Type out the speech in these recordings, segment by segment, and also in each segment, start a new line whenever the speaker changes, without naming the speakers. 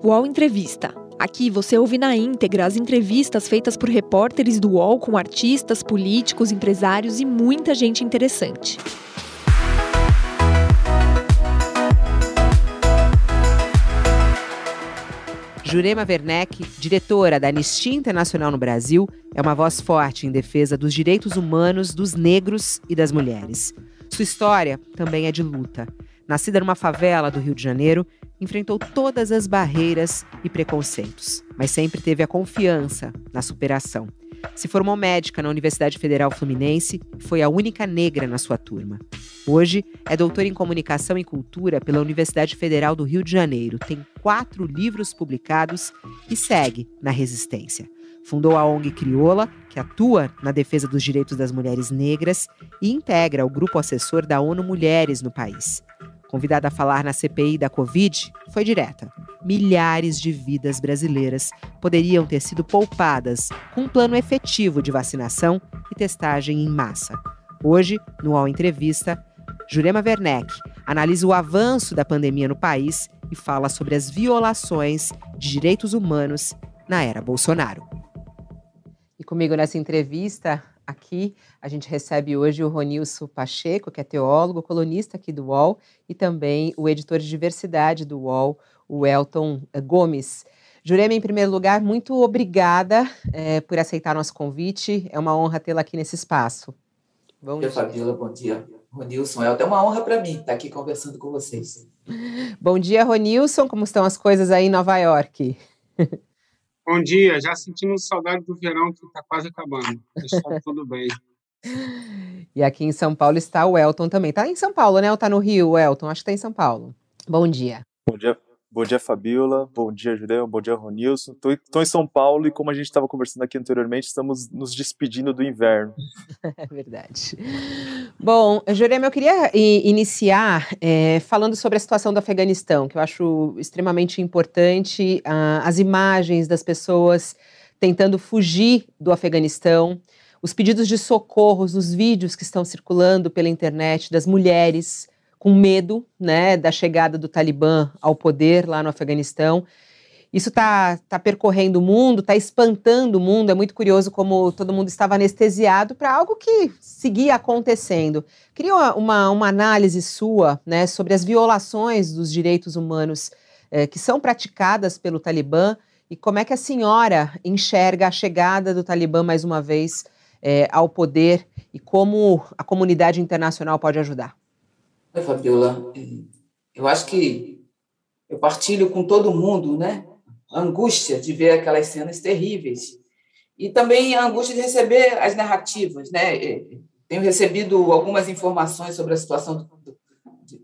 UOL Entrevista. Aqui você ouve na íntegra as entrevistas feitas por repórteres do UOL com artistas, políticos, empresários e muita gente interessante.
Jurema Werneck, diretora da Anistia Internacional no Brasil, é uma voz forte em defesa dos direitos humanos dos negros e das mulheres. Sua história também é de luta. Nascida numa favela do Rio de Janeiro, enfrentou todas as barreiras e preconceitos, mas sempre teve a confiança na superação. Se formou médica na Universidade Federal Fluminense e foi a única negra na sua turma. Hoje é doutora em Comunicação e Cultura pela Universidade Federal do Rio de Janeiro, tem quatro livros publicados e segue na resistência. Fundou a ONG Crioula, que atua na defesa dos direitos das mulheres negras e integra o grupo assessor da ONU Mulheres no país. Convidada a falar na CPI da Covid, foi direta. Milhares de vidas brasileiras poderiam ter sido poupadas com um plano efetivo de vacinação e testagem em massa. Hoje, no UOL Entrevista, Jurema Werneck analisa o avanço da pandemia no país e fala sobre as violações de direitos humanos na era Bolsonaro. E comigo nessa entrevista, aqui. A gente recebe hoje o Ronilson Pacheco, que é teólogo, colunista aqui do UOL, e também o editor de diversidade do UOL, o Elton eh, Gomes. Jurema, em primeiro lugar, muito obrigada é, por aceitar nosso convite. É uma honra tê-la aqui nesse espaço.
Bom dia, Fabiola. Bom dia, Ronilson. É uma honra para mim estar aqui conversando com vocês.
Bom dia, Ronilson. Como estão as coisas aí em Nova York?
Bom dia, já sentindo saudade do verão que está quase acabando. Está tudo bem.
E aqui em São Paulo está o Elton também. Está em São Paulo, né? Ou está no Rio, Elton? Acho que está em São Paulo. Bom dia.
Bom dia, Bom dia, Fabiola. Bom dia, Julião. Bom dia, Ronilson. Estou em São Paulo e, como a gente estava conversando aqui anteriormente, estamos nos despedindo do inverno.
É verdade. Bom, Jurema, eu queria iniciar é, falando sobre a situação do Afeganistão, que eu acho extremamente importante. Ah, as imagens das pessoas tentando fugir do Afeganistão, os pedidos de socorros, os vídeos que estão circulando pela internet das mulheres com medo né, da chegada do Talibã ao poder lá no Afeganistão. Isso está tá percorrendo o mundo, está espantando o mundo. É muito curioso como todo mundo estava anestesiado para algo que seguia acontecendo. Queria uma, uma, análise sua né, sobre as violações dos direitos humanos eh, que são praticadas pelo Talibã e como é que a senhora enxerga a chegada do Talibã mais uma vez eh, ao poder e como a comunidade internacional pode ajudar.
Oi, Fabiola. Eu acho que eu partilho com todo mundo, né? A angústia de ver aquelas cenas terríveis e também a angústia de receber as narrativas, né? Tenho recebido algumas informações sobre a situação do, do,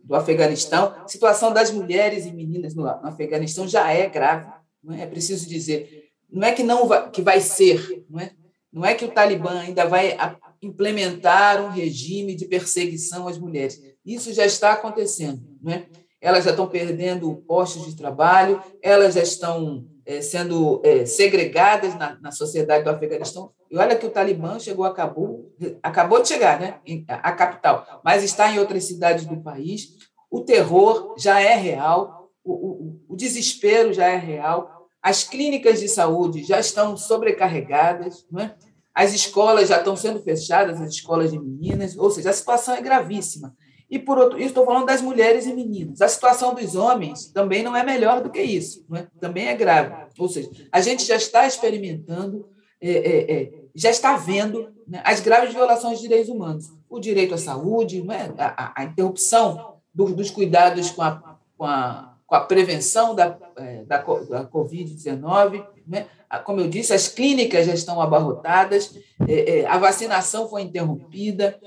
do Afeganistão. A situação das mulheres e meninas no, no Afeganistão já é grave, é? é preciso dizer. Não é que não vai, que vai ser, não é? Não é que o Talibã ainda vai implementar um regime de perseguição às mulheres. Isso já está acontecendo. Né? Elas já estão perdendo postos de trabalho, elas já estão é, sendo é, segregadas na, na, sociedade do Afeganistão. E olha que o Talibã chegou a Cabul, acabou de chegar, né, a capital, mas está em outras cidades do país. O terror já é real, o, o, o desespero já é real, as clínicas de saúde já estão sobrecarregadas, é? as escolas já estão sendo fechadas, as escolas de meninas, ou seja, a situação é gravíssima. E, por outro, estou falando das mulheres e meninos. A situação dos homens também não é melhor do que isso, é? também é grave. Ou seja, a gente já está experimentando, é, é, é, já está vendo né, as graves violações de direitos humanos. O direito à saúde, é? a, a interrupção do, dos cuidados com a, com a, com a prevenção da, é, da, da Covid-19. Né? Como eu disse, as clínicas já estão abarrotadas, é, a vacinação foi interrompida.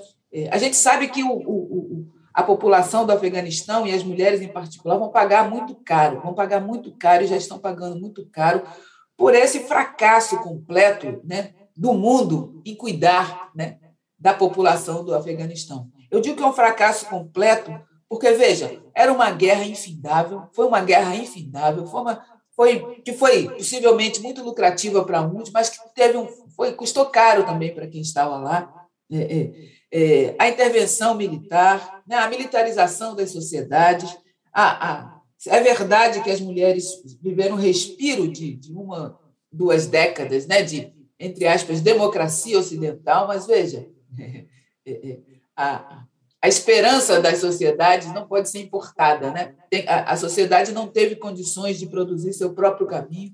A gente sabe que o, o a população do Afeganistão e as mulheres em particular vão pagar muito caro, vão pagar muito caro e já estão pagando muito caro por esse fracasso completo né, do mundo em cuidar né, da população do Afeganistão. Eu digo que é um fracasso completo porque, veja, era uma guerra infindável, foi uma guerra infindável, foi uma, foi, que foi possivelmente muito lucrativa para muitos, mas que teve um, foi, custou caro também para quem estava lá. É, é é, a intervenção militar, né, a militarização das sociedades, a, a, É verdade que as mulheres viveram um respiro de, de uma, duas décadas, né, de, entre aspas, democracia ocidental, mas veja, a, a esperança das sociedades não pode ser importada. Né? a, sociedade não teve condições de produzir seu próprio caminho.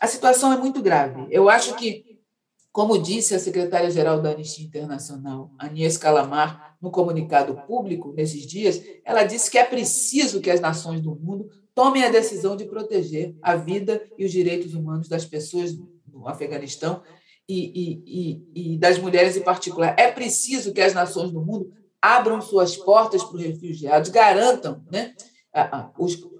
A situação é muito grave. Eu acho que como disse a secretária-geral da Anistia Internacional, Agnès Calamar, no comunicado público nesses dias, ela disse que é preciso que as nações do mundo tomem a decisão de proteger a vida e os direitos humanos das pessoas no Afeganistão e, e, e, das mulheres em particular. É preciso que as nações do mundo abram suas portas para os refugiados, garantam né,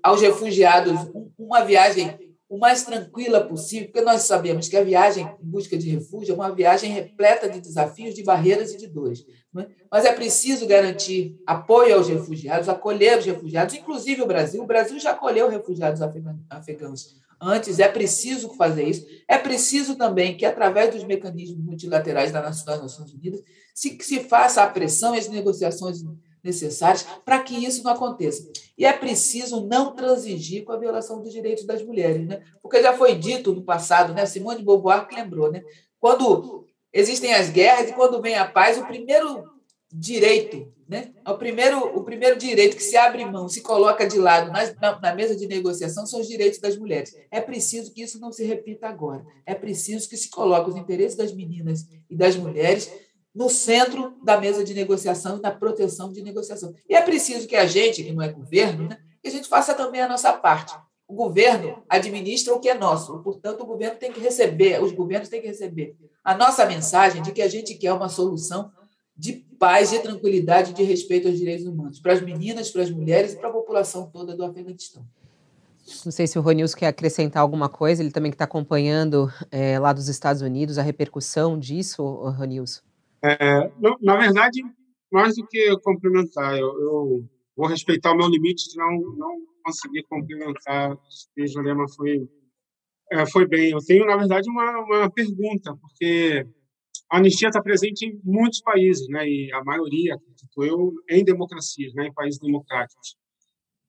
aos refugiados uma viagem o mais tranquila possível, porque nós sabemos que a viagem em busca de refúgio é uma viagem repleta de desafios, de barreiras e de dores. É? Mas é preciso garantir apoio aos refugiados, acolher os refugiados, inclusive o Brasil. O Brasil já acolheu refugiados afegãos antes, é preciso fazer isso. É preciso também que, através dos mecanismos multilaterais das Nações Unidas, se, se faça a pressão e as negociações necessárias para que isso não aconteça. E é preciso não transigir com a violação dos direitos das mulheres, né? Porque já foi dito no passado, né? Simone de Beauvoir que lembrou, né? Quando existem as guerras e quando vem a paz, o primeiro direito, né? O primeiro, o primeiro direito que se abre mão, se coloca de lado na, na, mesa de negociação são os direitos das mulheres. É preciso que isso não se repita agora. É preciso que se coloque os interesses das meninas e das mulheres no centro da mesa de negociação e da proteção de negociação. E é preciso que a gente, que não é governo, né, que a gente faça também a nossa parte. O governo administra o que é nosso, portanto, o governo tem que receber, os governos têm que receber a nossa mensagem de que a gente quer uma solução de paz, de tranquilidade, de respeito aos direitos humanos, para as meninas, para as mulheres e para a população toda do Afeganistão.
Não sei se o Ronilson quer acrescentar alguma coisa, ele também que está acompanhando é, lá dos Estados Unidos a repercussão disso, Ronilson.
É, não, na verdade, mais do que complementar, eu, eu, vou respeitar o meu limite de não, não conseguir complementar se Jurema foi, é, foi bem. Eu tenho, na verdade, uma, uma pergunta, porque a anistia está presente em muitos países, né, e a maioria, acredito eu, em democracias, né, em países democráticos.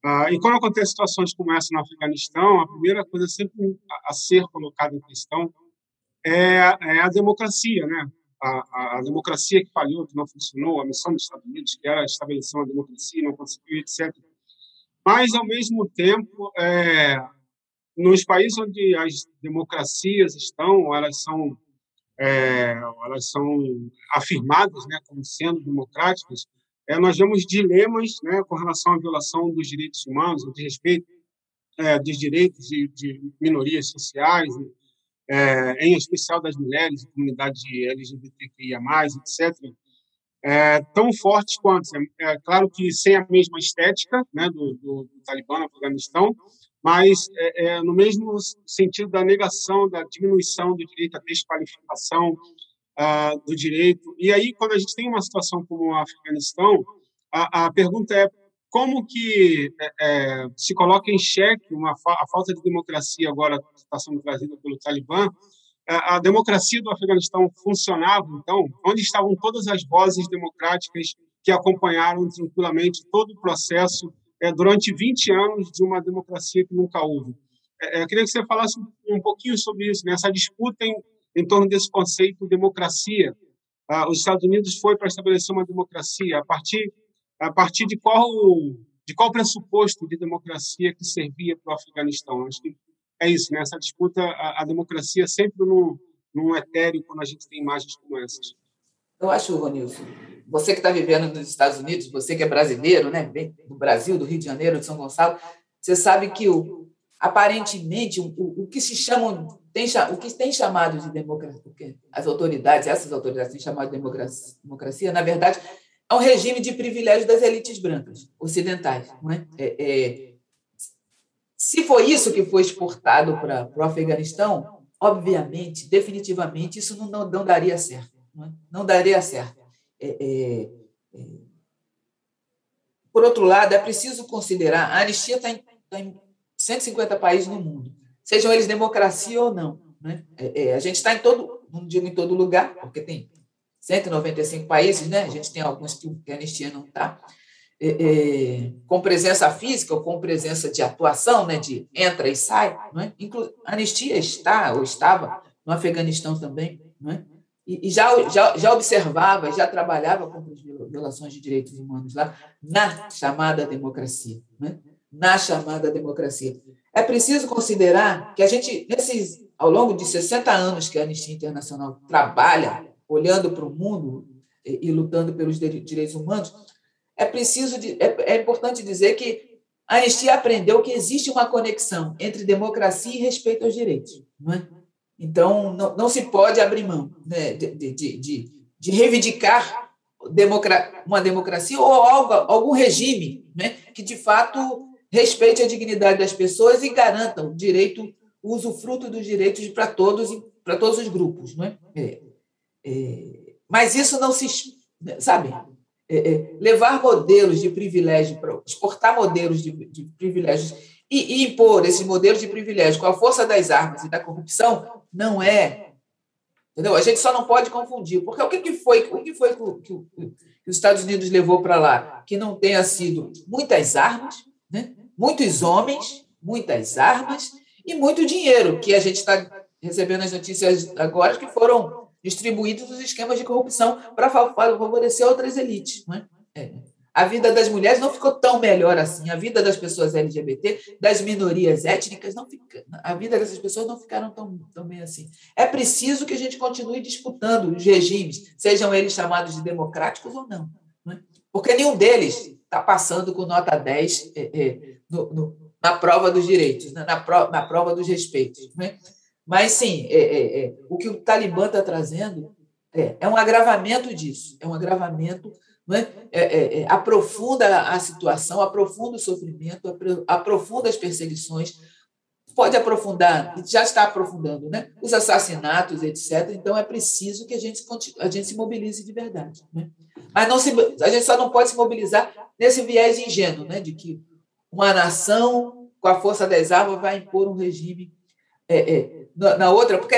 Ah, e quando acontecem situações como essa no Afeganistão, a primeira coisa sempre a, a ser colocada em questão é, é a democracia, né? a, a, democracia que falhou, que não funcionou, a missão dos Estados Unidos, que era estabelecer uma democracia, não conseguiu, etc. Mas, ao mesmo tempo, é, nos países onde as democracias estão, elas são, é, elas são afirmadas né, como sendo democráticas, é, nós vemos dilemas né, com relação à violação dos direitos humanos, de respeito é, dos direitos de, de minorias sociais, é, em especial das mulheres, comunidade LGBTQIA+, etc., é, tão fortes quanto. É, é, claro que sem a mesma estética né, do, do, do Talibã no Afeganistão, mas é, é, no mesmo sentido da negação, da diminuição do direito à desqualificação uh, do direito. E aí, quando a gente tem uma situação como o Afeganistão, a, a pergunta é como que é, é, se coloca em xeque uma, a falta de democracia agora que está sendo trazida pelo Talibã? A, democracia do Afeganistão funcionava, então? Onde estavam todas as vozes democráticas que acompanharam tranquilamente todo o processo é, durante 20 anos de uma democracia que nunca houve? É, é, eu queria que você falasse um, pouquinho sobre isso, nessa né? disputa em, em torno desse conceito de democracia. Ah, os Estados Unidos foi para estabelecer uma democracia a partir a partir de qual de qual pressuposto de democracia que servia para o Afeganistão. Acho que é isso, né? Disputa, a, a democracia sempre no, no etéreo quando a gente tem imagens como essas.
Eu acho, Ronilson, você que está vivendo nos Estados Unidos, você que é brasileiro, né? do Brasil, do Rio de Janeiro, de São Gonçalo, você sabe que o, aparentemente o, o, que se chamam tem, o que tem chamado de democracia, as autoridades, essas autoridades têm chamado de democracia, democracia na verdade, a um regime de privilégio das elites brancas ocidentais. Não é? É, é, se foi isso que foi exportado para, para o Afeganistão, obviamente, definitivamente, isso não, não, não daria certo. Não, é? não daria certo. É, é, é. por outro lado, é preciso considerar a anistia está em, tá em 150 países no mundo, sejam eles democracia ou não. Né? a gente está em todo, não digo em todo lugar, porque tem 195 países, né? A gente tem alguns que a anistia não está. é, é, com presença física ou com presença de atuação, né, de entra e sai. Não é? Inclu a anistia está ou estava no Afeganistão também. Não é? E, já, já, já observava, já trabalhava contra as violações de direitos humanos lá na chamada democracia. Né? Na chamada democracia. É preciso considerar que a gente, nesses, ao longo de 60 anos que a Anistia Internacional trabalha, olhando para o mundo e, e lutando pelos direitos humanos, é preciso de, é, é importante dizer que a anistia aprendeu que existe uma conexão entre democracia e respeito aos direitos. Não é? Então, não, não se pode abrir mão né, de, de, de, de reivindicar democra uma democracia ou algo, algum regime né, que, de fato, respeite a dignidade das pessoas e garanta o direito, o usufruto dos direitos para todos, para todos os grupos. Não é? É, mas isso não se. Sabe? É, é, levar modelos de privilégio, exportar modelos de, de privilégios e, impor esses modelos de privilégio com a força das armas e da corrupção não é. Entendeu? A gente só não pode confundir, porque o que, que foi, o que foi que, que, os Estados Unidos levou para lá? Que não tenha sido muitas armas, né? muitos homens, muitas armas e muito dinheiro, que a gente está recebendo as notícias agora que foram distribuídos os esquemas de corrupção para favorecer outras elites. Não é? É. A vida das mulheres não ficou tão melhor assim. A vida das pessoas LGBT, das minorias étnicas, não fica, a vida dessas pessoas não ficaram tão, tão bem assim. É preciso que a gente continue disputando os regimes, sejam eles chamados de democráticos ou não. não é? Porque nenhum deles está passando com nota 10 é, é, no, no, na prova dos direitos, na, na, pro, na prova dos respeitos. Não é? Mas, sim, é, é, é, o que o Talibã está trazendo é, é, um agravamento disso, é um agravamento, não é? é, é, aprofunda a situação, aprofunda o sofrimento, aprofunda as perseguições, pode aprofundar, já está aprofundando, né? os assassinatos, etc. Então, é preciso que a gente, a gente se mobilize de verdade. Né? Mas não se, a gente só não pode se mobilizar nesse viés ingênuo, né? de que uma nação, com a força das armas, vai impor um regime é, é, na, outra, porque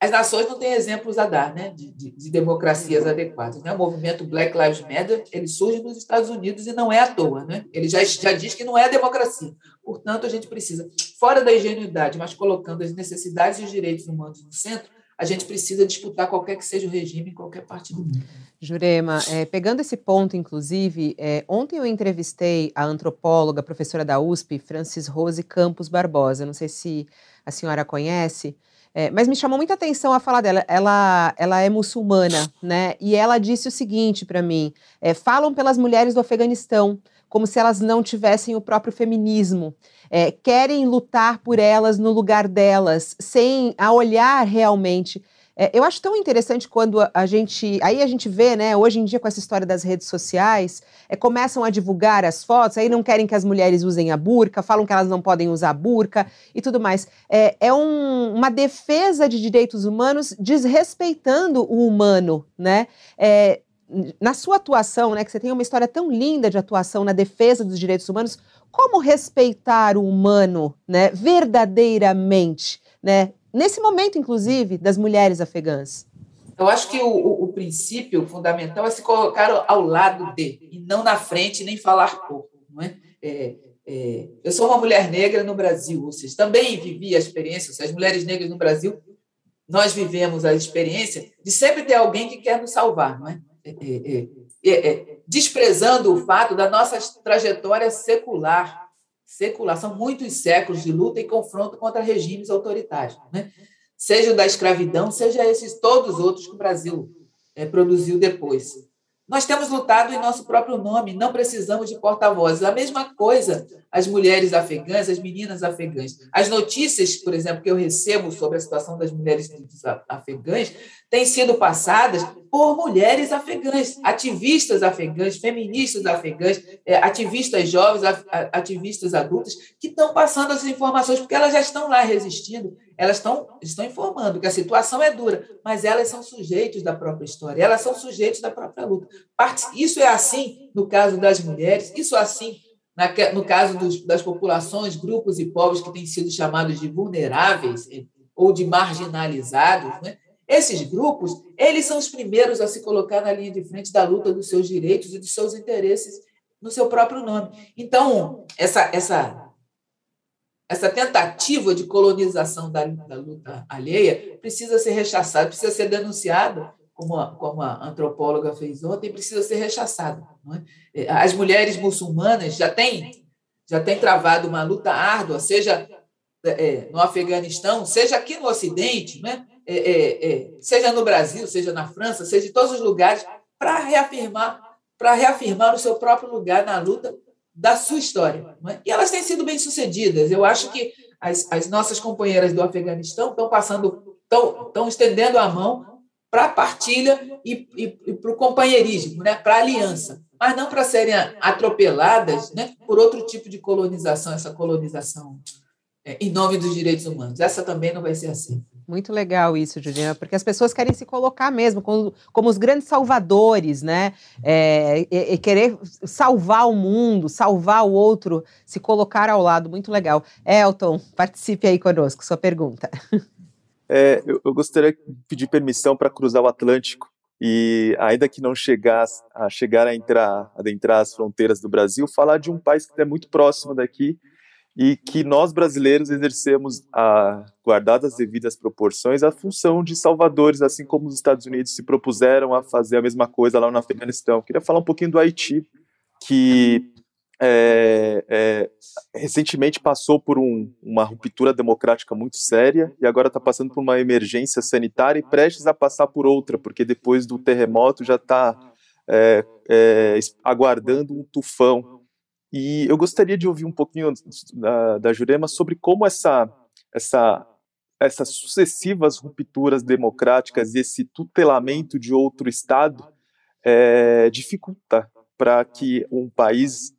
as nações não têm exemplos a dar né, de, de, de democracias adequadas. Né? O movimento Black Lives Matter ele surge nos Estados Unidos e não é à toa. Né? Ele já, já diz que não é democracia. Portanto, a gente precisa, fora da ingenuidade, mas colocando as necessidades e os direitos humanos no centro, a gente precisa disputar qualquer que seja o regime em qualquer parte do mundo.
Jurema, é, pegando esse ponto, inclusive, é, ontem eu entrevistei a antropóloga, professora da USP, Francis Rose Campos Barbosa. Não sei se a senhora conhece, é, mas me chamou muita atenção a fala dela. Ela, ela é muçulmana, né? E ela disse o seguinte para mim: é, falam pelas mulheres do Afeganistão como se elas não tivessem o próprio feminismo. É, querem lutar por elas no lugar delas, sem a olhar realmente é, eu acho tão interessante quando a, gente. Aí a gente vê, né, hoje em dia, com essa história das redes sociais, é, começam a divulgar as fotos, aí não querem que as mulheres usem a burca, falam que elas não podem usar a burca e tudo mais. É, é um, uma defesa de direitos humanos desrespeitando o humano, né? É, na sua atuação, né, que você tem uma história tão linda de atuação na defesa dos direitos humanos, como respeitar o humano, né, verdadeiramente, né, nesse momento, inclusive, das mulheres afegãs?
Eu acho que o, o, o, princípio fundamental é se colocar ao lado de, e não na frente, nem falar pouco. Não é? É, é, eu sou uma mulher negra no Brasil, ou seja, também vivi a experiência, seja, as mulheres negras no Brasil, nós vivemos a experiência de sempre ter alguém que quer nos salvar, não é? é, é, é, é desprezando o fato da nossa trajetória secular, secular. São muitos séculos de luta e confronto contra regimes autoritários, né? seja da escravidão, seja esses todos os outros que o Brasil é, produziu depois. Nós temos lutado em nosso próprio nome, não precisamos de porta-vozes. A mesma coisa as mulheres afegãs, as meninas afegãs. As notícias, por exemplo, que eu recebo sobre a situação das mulheres afegãs têm sido passadas por mulheres afegãs, ativistas afegãs, feministas afegãs, é, ativistas jovens, ativistas adultas, que estão passando essas informações, porque elas já estão lá resistindo, elas estão, estão informando que a situação é dura, mas elas são sujeitos da própria história, elas são sujeitos da própria luta. Isso é assim no caso das mulheres, isso é assim no caso dos, das populações, grupos e povos que têm sido chamados de vulneráveis eh, ou de marginalizados, né? Esses grupos, eles são os primeiros a se colocar na linha de frente da luta dos seus direitos e dos seus interesses no seu próprio nome. Então, essa, essa, essa tentativa de colonização da, da luta alheia precisa ser rechaçada, precisa ser denunciada, como a, como a antropóloga fez ontem, precisa ser rechaçada. É? As mulheres muçulmanas já têm, já têm travado uma luta árdua, seja é, no Afeganistão, seja aqui no Ocidente, né? É, é, é, seja no Brasil, seja na França, seja em todos os lugares, para reafirmar para reafirmar o seu próprio lugar na luta da sua história. É? E elas têm sido bem-sucedidas. Eu acho que as, as nossas companheiras do Afeganistão estão passando, estão, estão estendendo a mão para a partilha e, e, e para o companheirismo, né? para a aliança, mas não para serem atropeladas né? por outro tipo de colonização, essa colonização é, em nome dos direitos humanos. Essa também não vai ser assim.
Muito legal isso, Juliana, porque as pessoas querem se colocar mesmo como, como os grandes salvadores, né? É, e, e, querer salvar o mundo, salvar o outro, se colocar ao lado. Muito legal. Elton, participe aí conosco, sua pergunta.
É, eu, eu gostaria de pedir permissão para cruzar o Atlântico e, ainda que não chegar a chegar a entrar, adentrar as fronteiras do Brasil, falar de um país que é muito próximo daqui e que nós brasileiros exercemos, a, guardadas as devidas proporções, a função de salvadores, assim como os Estados Unidos se propuseram a fazer a mesma coisa lá no Afeganistão. Queria falar um pouquinho do Haiti, que é, é, recentemente passou por um, uma ruptura democrática muito séria e agora está passando por uma emergência sanitária e prestes a passar por outra, porque depois do terremoto já está é, é, aguardando um tufão. E eu gostaria de ouvir um pouquinho da, da Jurema sobre como essa, essa, essas sucessivas rupturas democráticas e esse tutelamento de outro Estado é, dificulta para que um país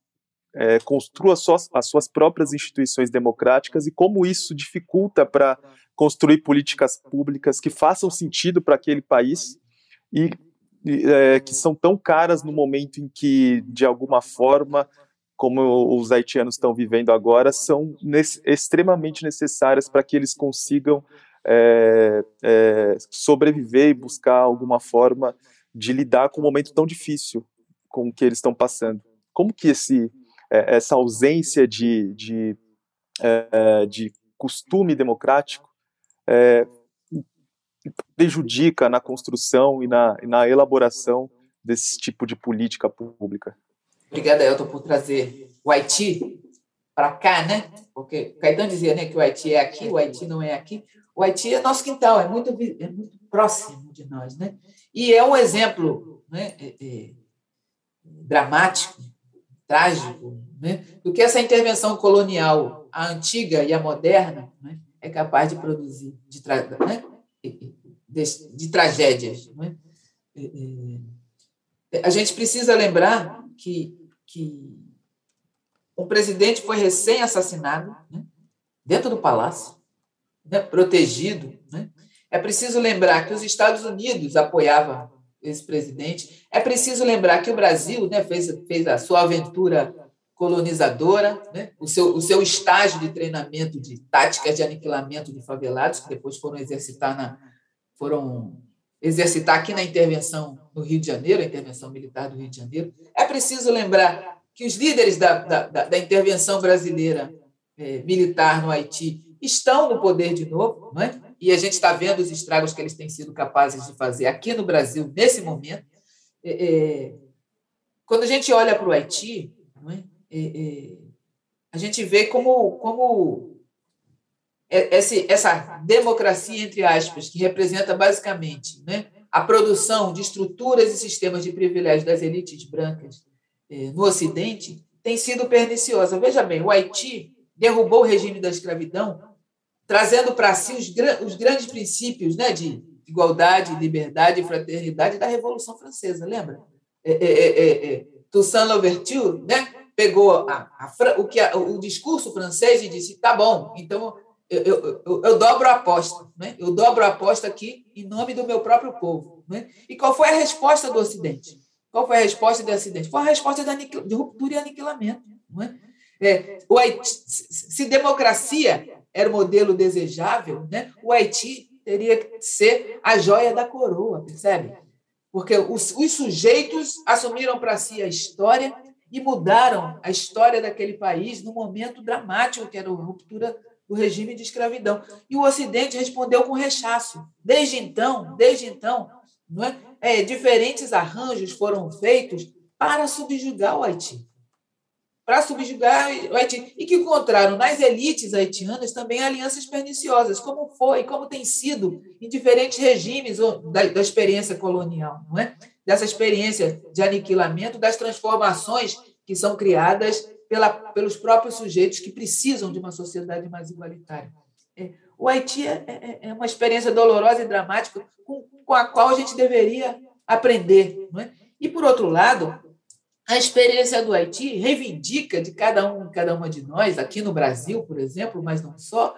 é, construa suas, as suas próprias instituições democráticas e como isso dificulta para construir políticas públicas que façam sentido para aquele país e, é, que são tão caras no momento em que, de alguma forma, como os haitianos estão vivendo agora, são extremamente necessárias para que eles consigam é, é, sobreviver e buscar alguma forma de lidar com um momento tão difícil com que eles estão passando. Como que esse, é, essa ausência de, de, é, de costume democrático é, prejudica na construção e na, na elaboração desse tipo de política pública?
Obrigada, Elton, por trazer o Haiti para cá, né? Porque o Caetano dizia né, que o Haiti é aqui, o Haiti não é aqui. O Haiti é nosso quintal, é muito, é muito próximo de nós, né? E é um exemplo né, é, é, dramático, trágico, né, do que essa intervenção colonial, a antiga e a moderna, né, é capaz de produzir, de, tra né, de, de tragédias. Né? A gente precisa lembrar que que um presidente foi recém-assassinado, né, dentro do palácio, né, protegido. É preciso lembrar que os Estados Unidos apoiavam esse presidente. É preciso lembrar que o Brasil né, fez, fez a sua aventura colonizadora, né? o, seu, o seu estágio de treinamento de táticas de aniquilamento de favelados, que depois foram exercitar, na, foram exercitar aqui na intervenção no Rio de Janeiro, a intervenção militar do Rio de Janeiro. É preciso lembrar que os líderes da, da, da intervenção brasileira é, militar no Haiti estão no poder de novo, não é? E a gente está vendo os estragos que eles têm sido capazes de fazer aqui no Brasil, nesse momento. É, é, quando a gente olha para o Haiti, é? É, é? a gente vê como, como essa democracia, entre aspas, que representa basicamente né, a produção de estruturas e sistemas de privilégio das elites brancas no Ocidente, tem sido perniciosa. Veja bem, o Haiti derrubou o regime da escravidão, trazendo para si os, os, grandes princípios né, de igualdade, liberdade e fraternidade da Revolução Francesa, lembra? É, é, é, Toussaint Louverture né, pegou a, a, o, que a, o discurso francês e disse: tá bom, então eu, eu, eu, eu, dobro a aposta, né? eu dobro a aposta aqui em nome do meu próprio povo. Né? E qual foi a resposta do Ocidente? Qual foi a resposta do Ocidente? Foi a resposta de ruptura e aniquilamento. Não é? É, o Haiti, se democracia era o modelo desejável, né? o Haiti teria que ser a joia da coroa, percebe? Porque os, os sujeitos assumiram para si a história e mudaram a história daquele país num momento dramático, que era a ruptura do regime de escravidão. E o Ocidente respondeu com rechaço. Desde então, desde então, é? é diferentes arranjos foram feitos para subjugar o Haiti para subjugar o Haiti, e que encontraram nas elites haitianas também alianças perniciosas, como foi, como tem sido em diferentes regimes da, da experiência colonial, não é? dessa experiência de aniquilamento, das transformações que são criadas pela, pelos próprios sujeitos que precisam de uma sociedade mais igualitária. É, o Haiti é, é, é, uma experiência dolorosa e dramática com, com a qual a gente deveria aprender. Não é? E, por outro lado, a experiência do Haiti reivindica de cada um, cada uma de nós, aqui no Brasil, por exemplo, mas não só,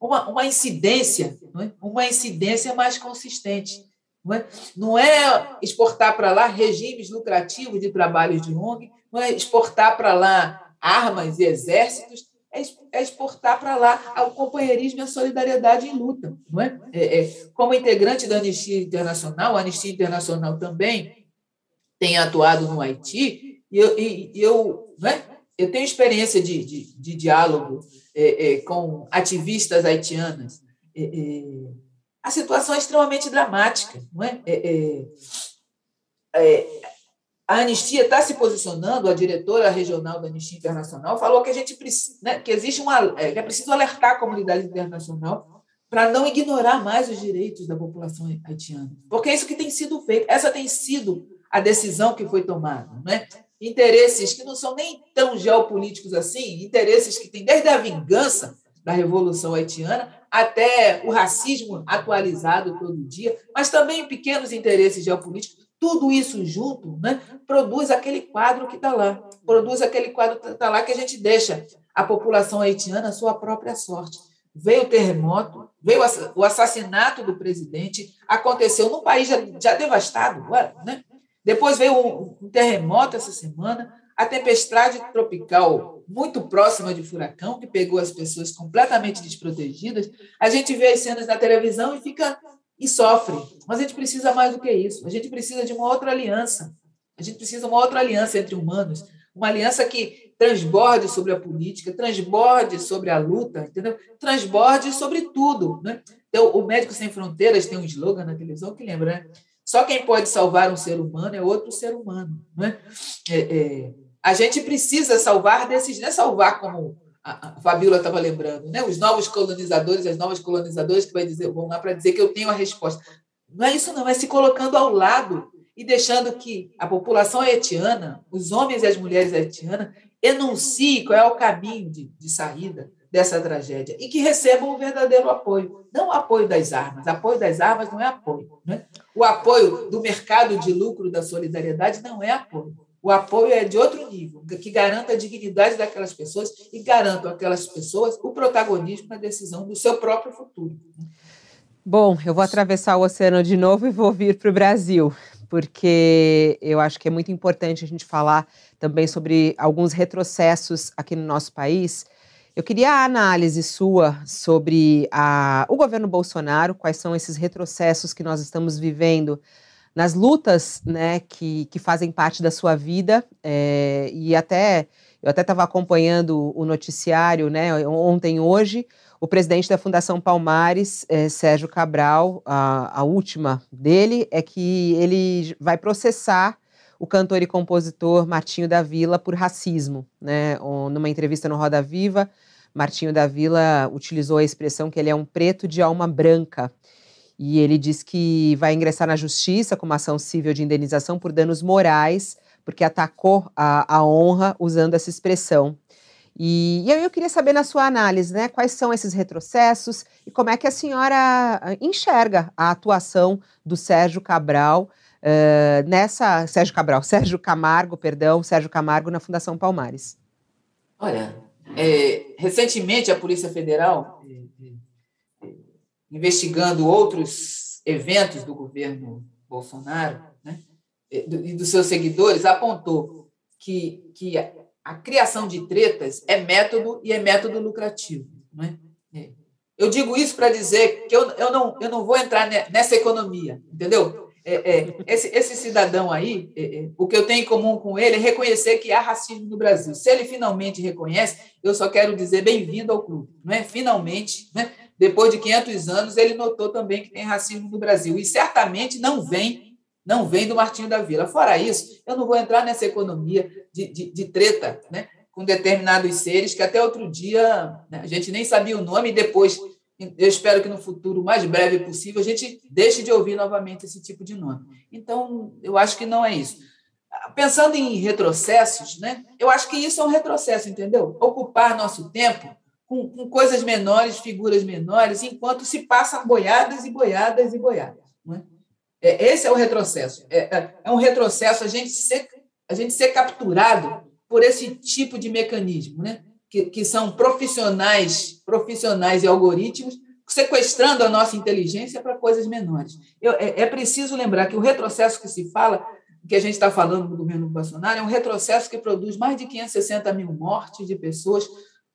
uma, uma incidência, é? uma incidência mais consistente. Não é, não é exportar para lá regimes lucrativos de trabalhos de ONG, não é exportar para lá armas e exércitos, é, é exportar para lá o companheirismo e a solidariedade em luta. Não é? É, é? Como integrante da Anistia Internacional, a Anistia Internacional também tem atuado no Haiti, e eu, e, eu, né, eu tenho experiência de, de, de diálogo é, é, com ativistas haitianas. É, é a situação é extremamente dramática. Não é? é, é a Anistia está se posicionando, a diretora regional da Anistia Internacional falou que a gente precisa, né, que existe uma, que é preciso alertar a comunidade internacional para não ignorar mais os direitos da população haitiana, porque é isso que tem sido feito. Essa tem sido a decisão que foi tomada? Interesses que não são nem tão geopolíticos assim, interesses que têm desde a vingança da Revolução Haitiana até o racismo atualizado todo dia, mas também pequenos interesses geopolíticos. Tudo isso junto né, produz aquele quadro que está lá, produz aquele quadro que está lá que a gente deixa a população haitiana à sua própria sorte. Veio o terremoto, veio o assassinato do presidente, aconteceu num país já, já devastado, né? Depois veio um, terremoto essa semana, a tempestade tropical muito próxima de furacão, que pegou as pessoas completamente desprotegidas. A gente vê as cenas na televisão e fica e sofre. Mas a gente precisa mais do que isso. A gente precisa de uma outra aliança. A gente precisa de uma outra aliança entre humanos, uma aliança que transborde sobre a política, transborde sobre a luta, entendeu? Transborde sobre tudo, né? Então, o Médico Sem Fronteiras tem um slogan na televisão que lembra, né? Só quem pode salvar um ser humano é outro ser humano. Né? É, é, a gente precisa salvar desses, não é salvar como a, Fabíola estava lembrando, né? os novos colonizadores, as novas colonizadoras que vai dizer, vão lá para dizer que eu tenho a resposta. Não é isso, não, é se colocando ao lado e deixando que a população haitiana, os homens e as mulheres haitianas, enuncie qual é o caminho de, de saída dessa tragédia e que recebam o verdadeiro apoio, não o apoio das armas. Apoio das armas não é apoio. Né? O apoio do mercado de lucro da solidariedade não é apoio. O apoio é de outro nível, que garanta a dignidade daquelas pessoas e garanta aquelas pessoas o protagonismo na decisão do seu próprio futuro.
Bom, eu vou atravessar o oceano de novo e vou vir para o Brasil, porque eu acho que é muito importante a gente falar também sobre alguns retrocessos aqui no nosso país eu queria a análise sua sobre a, o governo Bolsonaro, quais são esses retrocessos que nós estamos vivendo nas lutas né, que, que fazem parte da sua vida. É, e até eu até estava acompanhando o noticiário né, ontem hoje. O presidente da Fundação Palmares, é, Sérgio Cabral, a, a última dele é que ele vai processar o cantor e compositor Martinho da Vila por racismo. Né? Numa entrevista no Roda Viva, Martinho da Vila utilizou a expressão que ele é um preto de alma branca. E ele diz que vai ingressar na justiça com uma ação civil de indenização por danos morais, porque atacou a, a honra usando essa expressão. E, e eu queria saber na sua análise, né, quais são esses retrocessos e como é que a senhora ah, enxerga a atuação do Sérgio Cabral uh, nessa Sérgio Cabral, Sérgio Camargo, perdão, Sérgio Camargo na Fundação Palmares.
Olha, é, recentemente, a Polícia Federal, é, é, investigando outros eventos do governo Bolsonaro né, e dos seus seguidores, apontou que, que a, a, criação de tretas é método e é método lucrativo. Né? Eu digo isso para dizer que eu, eu, não, eu não vou entrar nessa economia, entendeu? É, é, esse, esse, cidadão aí, é, é, o que eu tenho em comum com ele é reconhecer que há racismo no Brasil. Se ele finalmente reconhece, eu só quero dizer bem-vindo ao clube. Não é? Finalmente, né? depois de 500 anos, ele notou também que tem racismo no Brasil. E certamente não vem não vem do Martinho da Vila. Fora isso, eu não vou entrar nessa economia de, de, de treta né? com determinados seres que até outro dia né? a gente nem sabia o nome e depois eu espero que no futuro mais breve possível a gente deixe de ouvir novamente esse tipo de nome. Então, eu acho que não é isso. Pensando em retrocessos, né? Eu acho que isso é um retrocesso, entendeu? Ocupar nosso tempo com, com coisas menores, figuras menores, enquanto se passam boiadas e boiadas e boiadas. Não é? É, esse é o retrocesso. É, é, é um retrocesso a gente ser, a gente ser capturado por esse tipo de mecanismo, né? Que, que são profissionais, profissionais e algoritmos sequestrando a nossa inteligência para coisas menores. Eu, é, é, preciso lembrar que o retrocesso que se fala, que a gente está falando do governo Bolsonaro, é um retrocesso que produz mais de 560 mil mortes de pessoas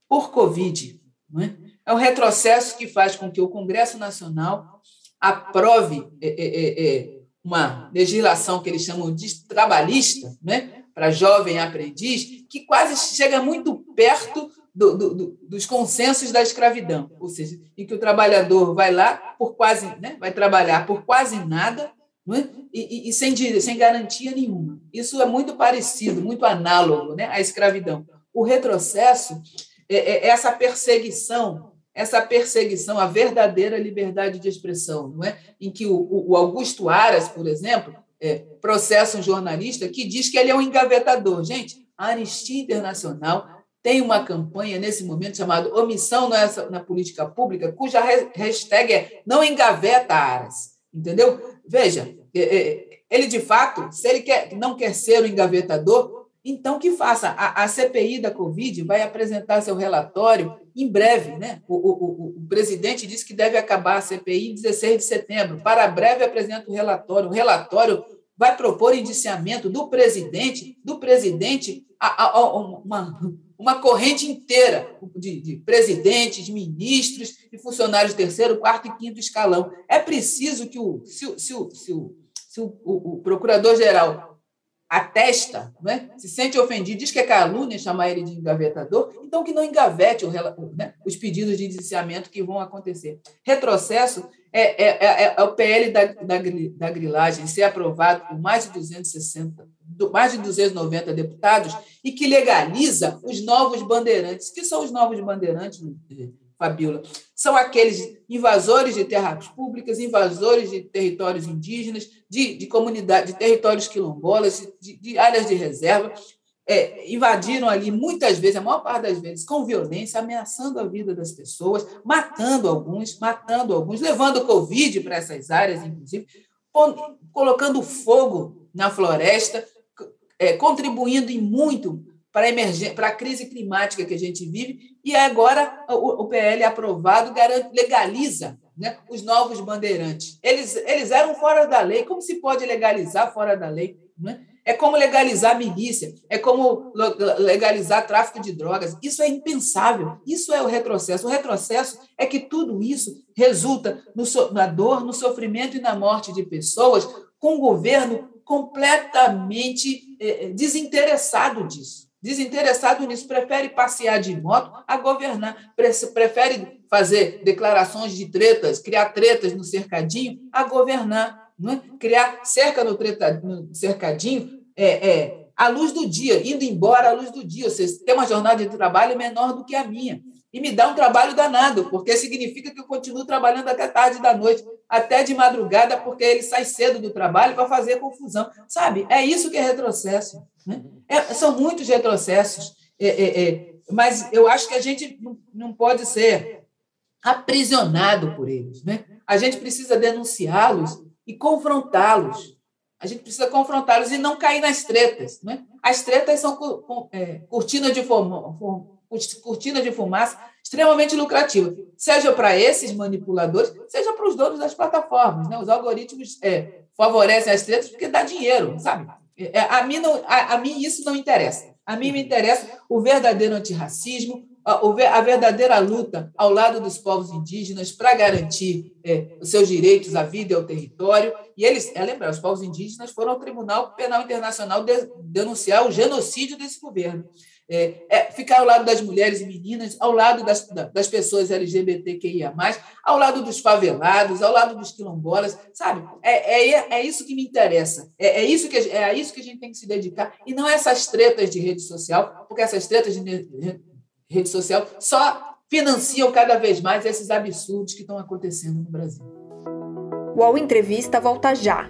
por Covid. Não é? é um retrocesso que faz com que o Congresso Nacional aprove é, é, é, é uma legislação que eles chamam de trabalhista, né? Para jovem aprendiz, que quase chega muito perto do, do, do, dos consensos da escravidão, ou seja, em que o trabalhador vai lá por quase, né, vai trabalhar por quase nada é? e, e, e, sem, sem garantia nenhuma. Isso é muito parecido, muito análogo né, à escravidão. O retrocesso é, é, é essa perseguição, essa perseguição à verdadeira liberdade de expressão, não é? em que o, o Augusto Aras, por exemplo, é, processa um jornalista que diz que ele é um engavetador. Gente, a Anistia Internacional tem uma campanha nesse momento chamada Omissão na, Política Pública, cuja hashtag é Não Engaveta Aras. Entendeu? Veja, é, é, ele de fato, se ele quer, não quer ser o engavetador, então que faça. A, a CPI da Covid vai apresentar seu relatório em breve. Né? O, o, o, presidente disse que deve acabar a CPI em 16 de setembro. Para breve apresenta o relatório. O relatório vai propor indiciamento do presidente, do presidente, a, a, a uma, uma corrente inteira de, de presidentes, de ministros e funcionários terceiro, quarto e quinto escalão. É preciso que o, se, se, se, se o, o procurador-geral atesta, né? se sente ofendido, diz que é calúnia chamar ele de engavetador, então que não engavete o, né? os pedidos de indiciamento que vão acontecer. Retrocesso é, é, é, é o PL da, da, da, grilagem ser aprovado por mais de 260, mais de 290 deputados e que legaliza os novos bandeirantes. que são os novos bandeirantes, Fabiola? São aqueles invasores de terras públicas, invasores de territórios indígenas, de, de comunidades, de territórios quilombolas, de, de áreas de reserva, é, invadiram ali muitas vezes, a maior parte das vezes, com violência, ameaçando a vida das pessoas, matando alguns, matando alguns, levando Covid para essas áreas, inclusive, colocando fogo na floresta, é, contribuindo em muito para a, para a crise climática que a gente vive, e agora o, o PL aprovado garante, legaliza né, os novos bandeirantes. Eles, eles eram fora da lei. Como se pode legalizar fora da lei? Né? É como legalizar milícia, é como legalizar tráfico de drogas. Isso é impensável. Isso é o retrocesso. O retrocesso é que tudo isso resulta no, na dor, no sofrimento e na morte de pessoas com um governo completamente eh, eh, desinteressado disso desinteressado nisso, prefere passear de moto a governar, prefere fazer declarações de tretas, criar tretas no cercadinho a governar, não é? criar cerca no, treta, no cercadinho é, é, à luz do dia, indo embora à luz do dia, ou seja, ter uma jornada de trabalho menor do que a minha. E me dá um trabalho danado, porque significa que eu continuo trabalhando até tarde da noite, até de madrugada, porque ele sai cedo do trabalho para fazer confusão. Sabe? É isso que é retrocesso. Né? É, são muitos retrocessos, é, é, é, mas eu acho que a gente não, pode ser aprisionado por eles. Né? A gente precisa denunciá-los e confrontá-los. A gente precisa confrontá-los e não cair nas tretas. Né? As tretas são é, cortinas de fumaça cortina de fumaça extremamente lucrativa, seja para esses manipuladores, seja para os donos das plataformas. Né? Os algoritmos é, favorecem as tretas porque dá dinheiro, sabe? É, a, mim não, a, a mim isso não interessa. A mim me interessa o verdadeiro antirracismo, a verdadeira luta ao lado dos povos indígenas para garantir é, os seus direitos à vida e ao território. E eles, é lembrar, os povos indígenas foram ao Tribunal Penal Internacional de, denunciar o genocídio desse governo. É, é, ficar ao lado das mulheres e meninas, ao lado das, das pessoas LGBTQIA, ao lado dos favelados, ao lado dos quilombolas, sabe? É, é, é isso que me interessa. É, é, isso que, é a isso que a gente tem que se dedicar, e não essas tretas de rede social, porque essas tretas de rede social só financiam cada vez mais esses absurdos que estão acontecendo no Brasil.
O Entrevista volta já.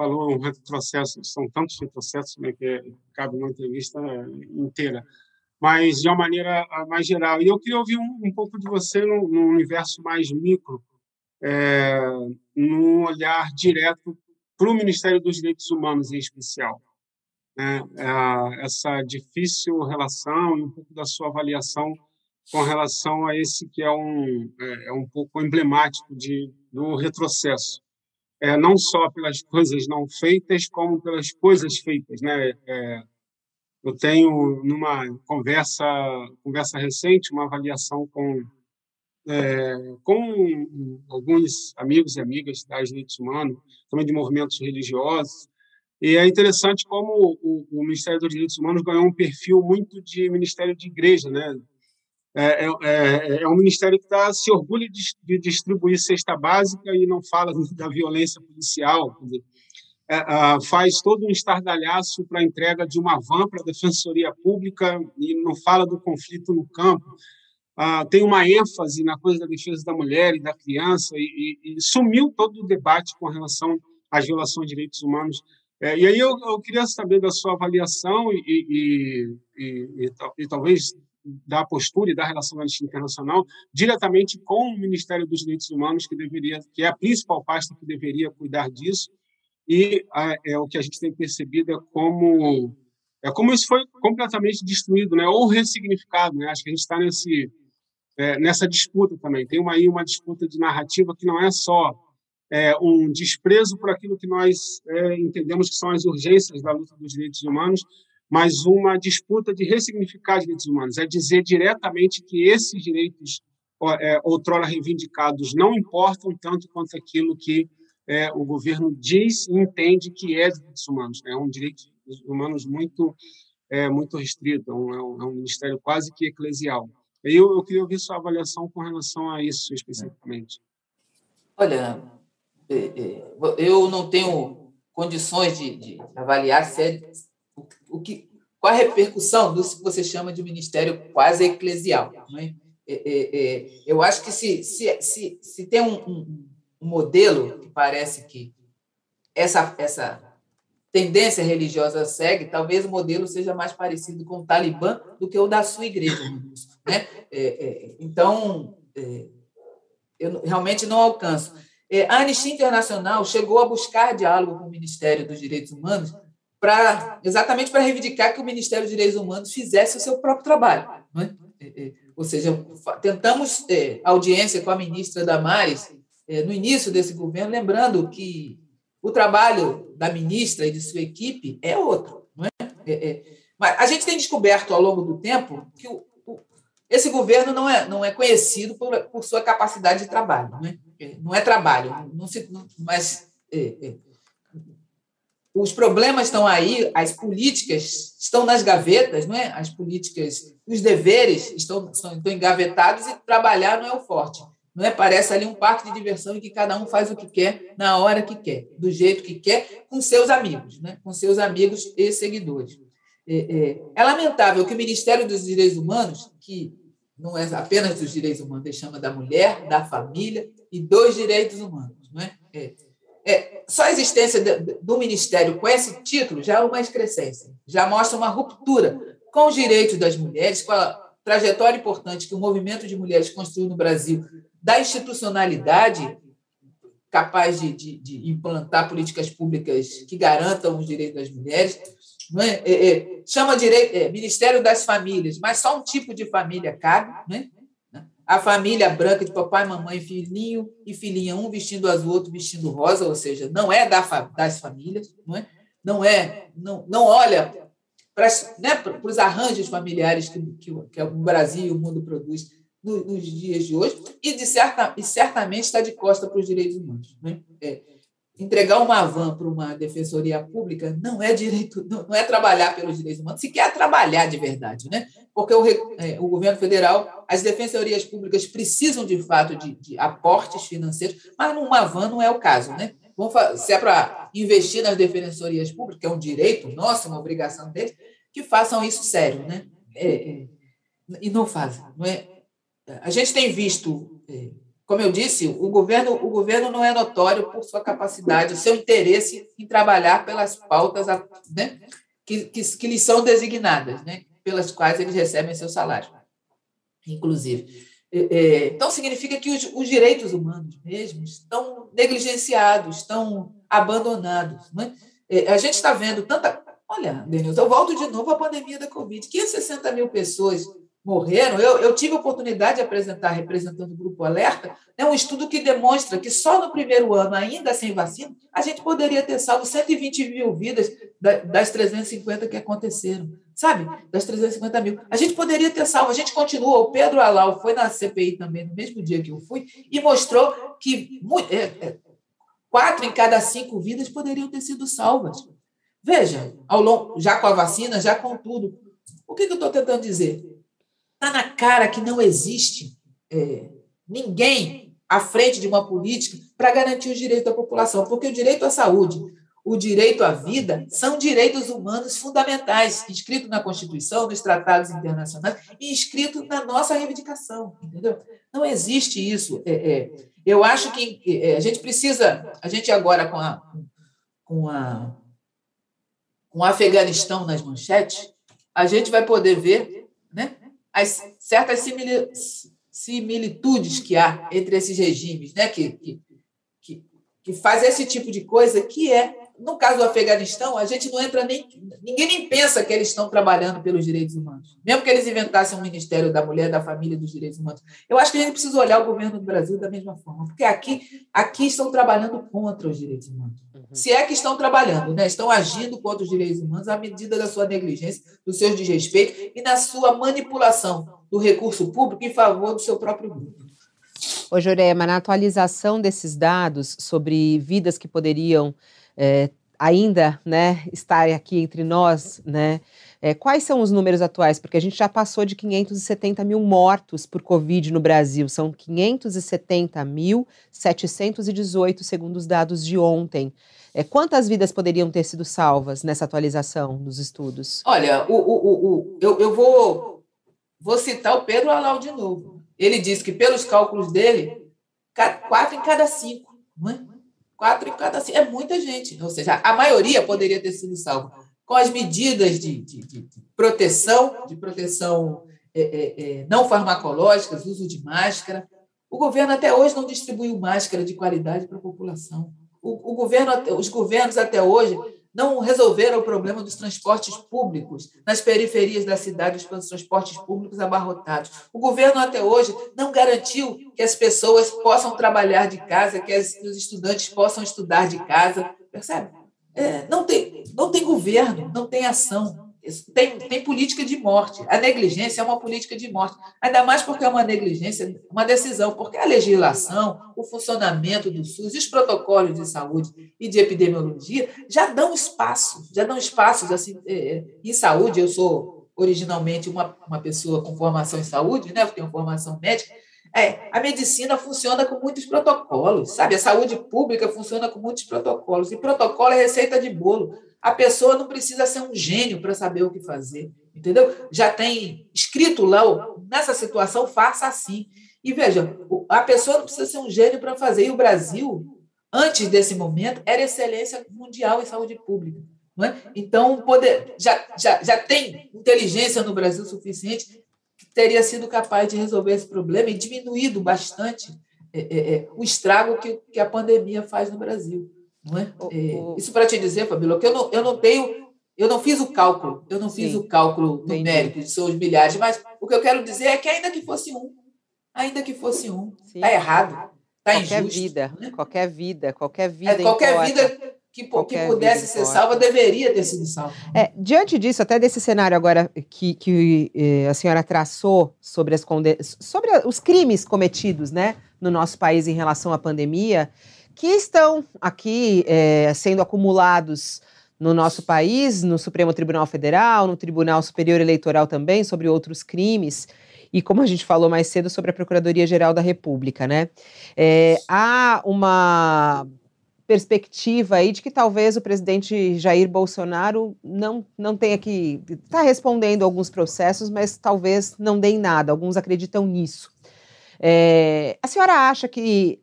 falou um retrocesso, são tantos retrocessos né, que cabe uma entrevista inteira, mas de uma maneira mais geral. E eu queria ouvir um, um pouco de você no, no universo mais micro, é, num olhar direto para o Ministério dos Direitos Humanos em especial. Né? É, essa difícil relação e um pouco da sua avaliação com relação a esse que é um, é, é um pouco emblemático de, do retrocesso é, não só pelas coisas não feitas, como pelas coisas feitas. Né? É, eu tenho, numa conversa, conversa recente, uma avaliação com, é, com alguns amigos e amigas das direitos humanos, também de movimentos religiosos, e é interessante como o, o Ministério dos Direitos Humanos ganhou um perfil muito de ministério de igreja, né? É, é, é, é, um ministério que tá, se orgulha de, de, distribuir cesta básica e não fala da violência policial. Dizer, é, faz todo um estardalhaço para a entrega de uma van para a Defensoria Pública e não fala do conflito no campo. Ah, tem uma ênfase na coisa da defesa da mulher e da criança e, e, e sumiu todo o debate com relação às violações de direitos humanos. É, e aí eu, eu, queria saber da sua avaliação e, e, e talvez da postura e da relação Internacional diretamente com o Ministério dos Direitos Humanos, que deveria, que é a principal pasta que deveria cuidar disso, e é, o que a gente tem percebido é como é como isso foi completamente destruído, né, ou ressignificado, né? Acho que a gente está nesse é, nessa disputa também. Tem uma aí uma disputa de narrativa que não é só é, um desprezo por aquilo que nós é, entendemos que são as urgências da luta dos direitos humanos, mas uma disputa de ressignificar os direitos humanos, é dizer diretamente que esses direitos é, outrora reivindicados não importam tanto quanto aquilo que é, o governo diz e entende que é direitos humanos. É um direito humanos muito é, muito restrito, é um, é um, ministério quase que eclesial. Eu, eu queria ouvir sua avaliação com relação a isso especificamente.
Olha, é, é, eu não tenho condições de, de avaliar se é o que, qual a repercussão disso que você chama de ministério quase eclesial. Né? É, é, é, eu acho que se, se, se, se tem um, um, um, modelo que parece que essa, essa tendência religiosa segue, talvez o modelo seja mais parecido com o Talibã do que o da sua igreja. Né? É, é, então, é, eu realmente não alcanço. a Anistia Internacional chegou a buscar diálogo com o Ministério dos Direitos Humanos para exatamente para reivindicar que o Ministério dos Direitos Humanos fizesse o seu próprio trabalho. Né? Ou seja, tentamos é, audiência com a ministra Damares é, no início desse governo, lembrando que o trabalho da ministra e de sua equipe é outro. Não é? é, é mas a gente tem descoberto ao longo do tempo que o, o, esse governo não é, não é conhecido por, por sua capacidade de trabalho. Não é, não é trabalho, não se, não, mas os problemas estão aí, as políticas estão nas gavetas, não é? As políticas, os deveres estão, estão, engavetados e trabalhar não é o forte. Não é? Parece ali um parque de diversão em que cada um faz o que quer, na hora que quer, do jeito que quer, com seus amigos, né? com seus amigos e seguidores. É, é, é lamentável que o Ministério dos Direitos Humanos, que não é apenas dos direitos humanos, ele chama da mulher, da família e dos direitos humanos, não é? é é, só a existência do Ministério com esse título já é uma excrescência, já mostra uma ruptura com os direitos das mulheres, com a trajetória importante que o movimento de mulheres construiu no Brasil, da institucionalidade capaz de, de, de implantar políticas públicas que garantam os direitos das mulheres. É? É, é, chama direito, é, Ministério das Famílias, mas só um tipo de família cabe. Não é? A família branca de papai, mamãe, filhinho e filhinha, um vestindo azul, outro vestindo rosa, ou seja, não é das famílias, não é? Não é, não, não olha para, né, os arranjos familiares que, que, que, o Brasil e o mundo produz nos, nos dias de hoje, e, de certa, e certamente está de costa para os direitos humanos. Né? É, entregar uma van para uma defensoria pública não é direito, não é trabalhar pelos direitos humanos, se quer trabalhar de verdade, né? Porque o, é, o governo federal, as defensorias públicas precisam de fato de, de aportes financeiros, mas numa van não é o caso, né? Vamos se é para investir nas defensorias públicas, que é um direito nosso, uma obrigação deles, que façam isso sério, né? É, é, e não fazem, não é? A gente tem visto é, como eu disse, o governo, o governo não é notório por sua capacidade, seu interesse em trabalhar pelas pautas né, que, que, que lhes são designadas, né, pelas quais eles recebem seu salário, inclusive. É, é, então, significa que os, os, direitos humanos mesmo estão negligenciados, estão abandonados. Né? É, a gente está vendo tanta. Olha, Denilson, eu volto de novo à pandemia da Covid. 560 mil pessoas morreram. Eu, eu tive a oportunidade de apresentar, representando o Grupo Alerta, né, um estudo que demonstra que só no primeiro ano, ainda sem vacina, a gente poderia ter salvo 120 mil vidas das 350 que aconteceram. Sabe? Das 350 mil. A gente poderia ter salvo. A gente continua. O Pedro Alau foi na CPI também, no mesmo dia que eu fui, e mostrou que é, é, quatro em cada cinco vidas poderiam ter sido salvas. Veja, ao longo, já com a vacina, já com tudo. O que, que eu estou tentando dizer? Está na cara que não existe é, ninguém à frente de uma política para garantir os direitos da população, porque o direito à saúde, o direito à vida são direitos humanos fundamentais, inscritos na Constituição, nos tratados internacionais e inscritos na nossa reivindicação, entendeu? Não existe isso. É, é, eu acho que é, a gente precisa, a gente agora com a, com a com o Afeganistão nas manchetes, a gente vai poder ver? As certas similitudes que há entre esses regimes, né? que, que, que, que faz esse tipo de coisa, que é no caso do Afeganistão, a gente não entra nem. Ninguém nem pensa que eles estão trabalhando pelos direitos humanos. Mesmo que eles inventassem um Ministério da Mulher, da Família e dos Direitos Humanos. Eu acho que a gente precisa olhar o governo do Brasil da mesma forma, porque aqui, aqui estão trabalhando contra os direitos humanos. Uhum. Se é que estão trabalhando, né? estão agindo contra os direitos humanos à medida da sua negligência, dos seus desrespeitos e na sua manipulação do recurso público em favor do seu próprio grupo.
Ô, Jorema, na atualização desses dados sobre vidas que poderiam é, ainda né, estar aqui entre nós, né? É, quais são os números atuais? Porque a gente já passou de 570 mil mortos por Covid no Brasil. São 570.718, segundo os dados de ontem. É, quantas vidas poderiam ter sido salvas nessa atualização dos estudos?
Olha, o, o, o, eu, eu vou, vou citar o Pedro Alau de novo. Ele disse que, pelos cálculos dele, quatro em cada cinco. Não é? Quatro em cada cinco. É muita gente. Ou seja, a maioria poderia ter sido salva. Com as medidas de, de, de proteção, de proteção é, é, é, não farmacológicas, uso de máscara. O governo até hoje não distribuiu máscara de qualidade para a população. O, o governo, os governos até hoje não resolveram o problema dos transportes públicos nas periferias da cidade, os transportes públicos abarrotados. O governo, até hoje, não garantiu que as pessoas possam trabalhar de casa, que os estudantes possam estudar de casa. Percebe? É, não, tem, não tem governo, não tem ação. Tem, tem política de morte. A negligência é uma política de morte. Ainda mais porque é uma negligência, uma decisão, porque a legislação, o funcionamento do SUS, os protocolos de saúde e de epidemiologia já dão espaço, já dão espaços assim, é, é, em saúde. Eu sou originalmente uma, uma pessoa com formação em saúde, né? eu tenho formação médica. É, a medicina funciona com muitos protocolos, sabe? A saúde pública funciona com muitos protocolos. E protocolo é receita de bolo. A pessoa não precisa ser um gênio para saber o que fazer, entendeu? Já tem escrito lá, nessa situação, faça assim. E veja, a pessoa não precisa ser um gênio para fazer. E o Brasil, antes desse momento, era excelência mundial em saúde pública. É? Então, poder, já, já, já tem inteligência no Brasil suficiente que teria sido capaz de resolver esse problema e diminuído bastante é, é, é o estrago que, que a pandemia faz no Brasil. Não é? é isso para te dizer, Fabíola, que eu não, eu não tenho eu não fiz o cálculo, eu não fiz Sim. o cálculo numérico de seus milhares, mas o que eu quero dizer é que ainda que fosse um, ainda que fosse um, está errado, está
injusto.
Qualquer
vida, né? qualquer vida, qualquer vida.
É, qualquer importa. vida que, que pudesse ser salva deveria ter sido salva.
É, diante disso, até desse cenário agora que, que eh, a senhora traçou sobre, as sobre os crimes cometidos né, no nosso país em relação à pandemia, que estão aqui eh, sendo acumulados no nosso país, no Supremo Tribunal Federal, no Tribunal Superior Eleitoral também, sobre outros crimes, e como a gente falou mais cedo, sobre a Procuradoria-Geral da República, né? É, há uma perspectiva aí de que talvez o presidente Jair Bolsonaro não, não tenha que. está respondendo alguns processos, mas talvez não dê em nada. Alguns acreditam nisso. É, a senhora acha que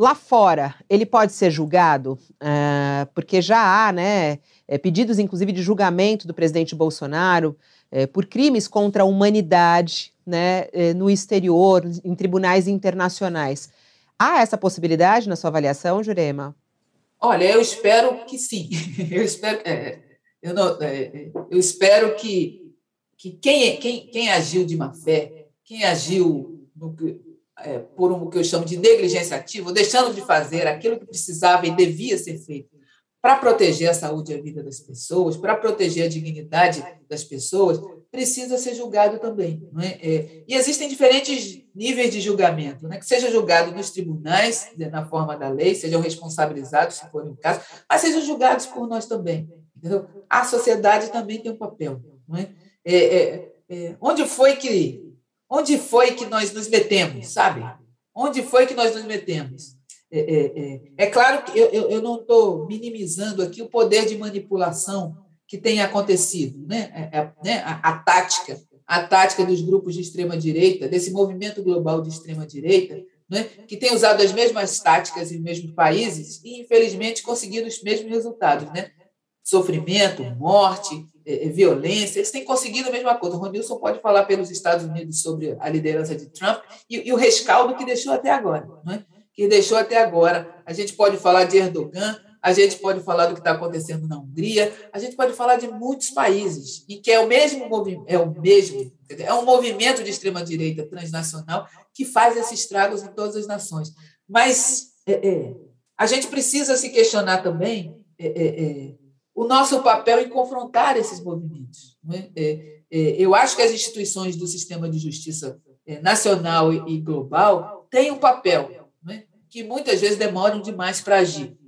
Lá fora, ele pode ser julgado, uh, porque já há né, é, pedidos, inclusive, de julgamento do presidente Bolsonaro é, por crimes contra a humanidade né, é, no exterior, em tribunais internacionais. Há essa possibilidade na sua avaliação, Jurema?
Olha, eu espero que sim. Eu espero, é, eu, não, é, eu espero que, que quem, quem, quem agiu de má fé, quem agiu no, é, por um que eu chamo de negligência ativa, deixando de fazer aquilo que precisava e devia ser feito para proteger a saúde e a vida das pessoas, para proteger a dignidade das pessoas, precisa ser julgado também. Não é? É, e existem diferentes níveis de julgamento, né? que seja julgado nos tribunais, né, na forma da lei, sejam responsabilizados, se for o caso, mas sejam julgados por nós também. Entendeu? A sociedade também tem um papel. Não é? é, é, é onde foi que Onde foi que nós nos metemos, sabe? Onde foi que nós nos metemos? É, é, é. é claro que eu, eu, eu não estou minimizando aqui o poder de manipulação que tem acontecido, né? É, é, né? A, a, tática, a tática dos grupos de extrema direita, desse movimento global de extrema direita, né? que tem usado as mesmas táticas em mesmos países e infelizmente conseguido os mesmos resultados, né? Sofrimento, morte, violência, eles têm conseguido a mesma coisa. O Ronilson pode falar pelos Estados Unidos sobre a liderança de Trump e, e o rescaldo que deixou até agora. Não é? Que deixou até agora. A gente pode falar de Erdogan, a gente pode falar do que está acontecendo na Hungria, a gente pode falar de muitos países, e que é o mesmo movimento, é o mesmo, é um movimento de extrema-direita transnacional que faz esses estragos em todas as nações. Mas é, é, a gente precisa se questionar também é, é, é o nosso papel em confrontar esses movimentos. Né? É, é, eu acho que as instituições do sistema de justiça é, nacional e, global têm um papel que muitas vezes demoram demais para agir.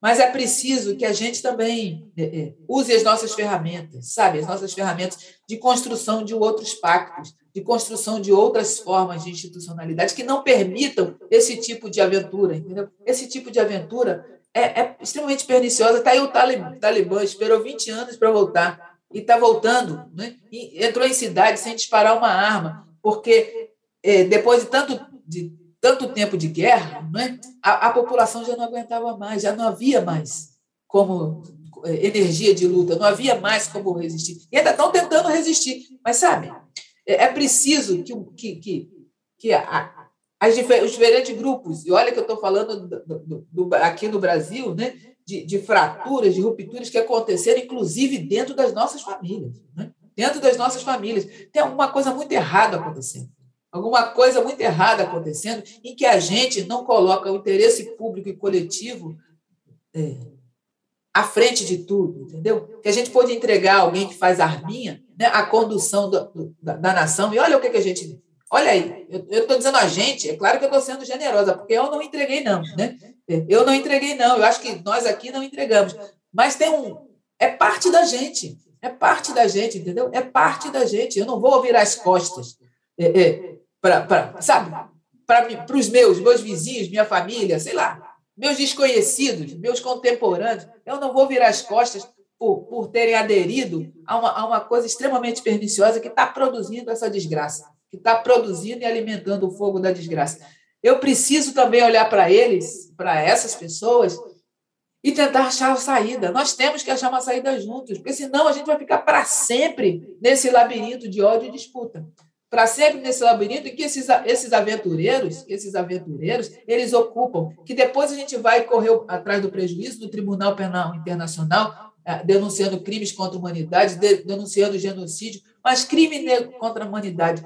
Mas é preciso que a gente também é, é, use as nossas ferramentas, sabe? As nossas ferramentas de construção de outros pactos, de construção de outras formas de institucionalidade que não permitam esse tipo de aventura, entendeu? Esse tipo de aventura é, é extremamente perniciosa. Está aí o Talibã, esperou 20 anos para voltar e está voltando. Né? E entrou em cidade sem disparar uma arma, porque é, depois de tanto, de tanto tempo de guerra, né, a, a população já não aguentava mais, já não havia mais como é, energia de luta, não havia mais como resistir. E ainda estão tentando resistir. Mas, sabe, é, é preciso que, que, que, que a, as, os diferentes grupos, e olha que eu estou falando do, do, do, aqui no Brasil, né, de, de, fraturas, de rupturas que aconteceram, inclusive dentro das nossas famílias. Né? Dentro das nossas famílias. Tem alguma coisa muito errada acontecendo. Alguma coisa muito errada acontecendo em que a gente não coloca o interesse público e coletivo é, à frente de tudo, entendeu? Que a gente pode entregar alguém que faz arminha né, a condução do, da, da nação. E olha o que, que a gente Olha aí, eu estou dizendo a gente, é claro que eu estou sendo generosa, porque eu não entreguei, não. Né? Eu não entreguei, não. Eu acho que nós aqui não entregamos. Mas tem um. É parte da gente. É parte da gente, entendeu? É parte da gente. Eu não vou virar as costas. É, é, pra, pra, sabe? Para os meus, meus vizinhos, minha família, sei lá, meus desconhecidos, meus contemporâneos. Eu não vou virar as costas por, por terem aderido a uma, a uma coisa extremamente perniciosa que está produzindo essa desgraça que está produzindo e alimentando o fogo da desgraça. eu preciso também olhar para eles, para essas pessoas, e tentar achar a saída. Nós temos que achar uma saída juntos, porque senão a gente vai ficar para sempre nesse labirinto de ódio e disputa. Para sempre nesse labirinto que esses, esses aventureiros, esses aventureiros, eles ocupam, que depois a gente vai correr atrás do prejuízo do Tribunal Penal Internacional, eh, denunciando crimes contra a humanidade, denunciando genocídio, mas crime contra a humanidade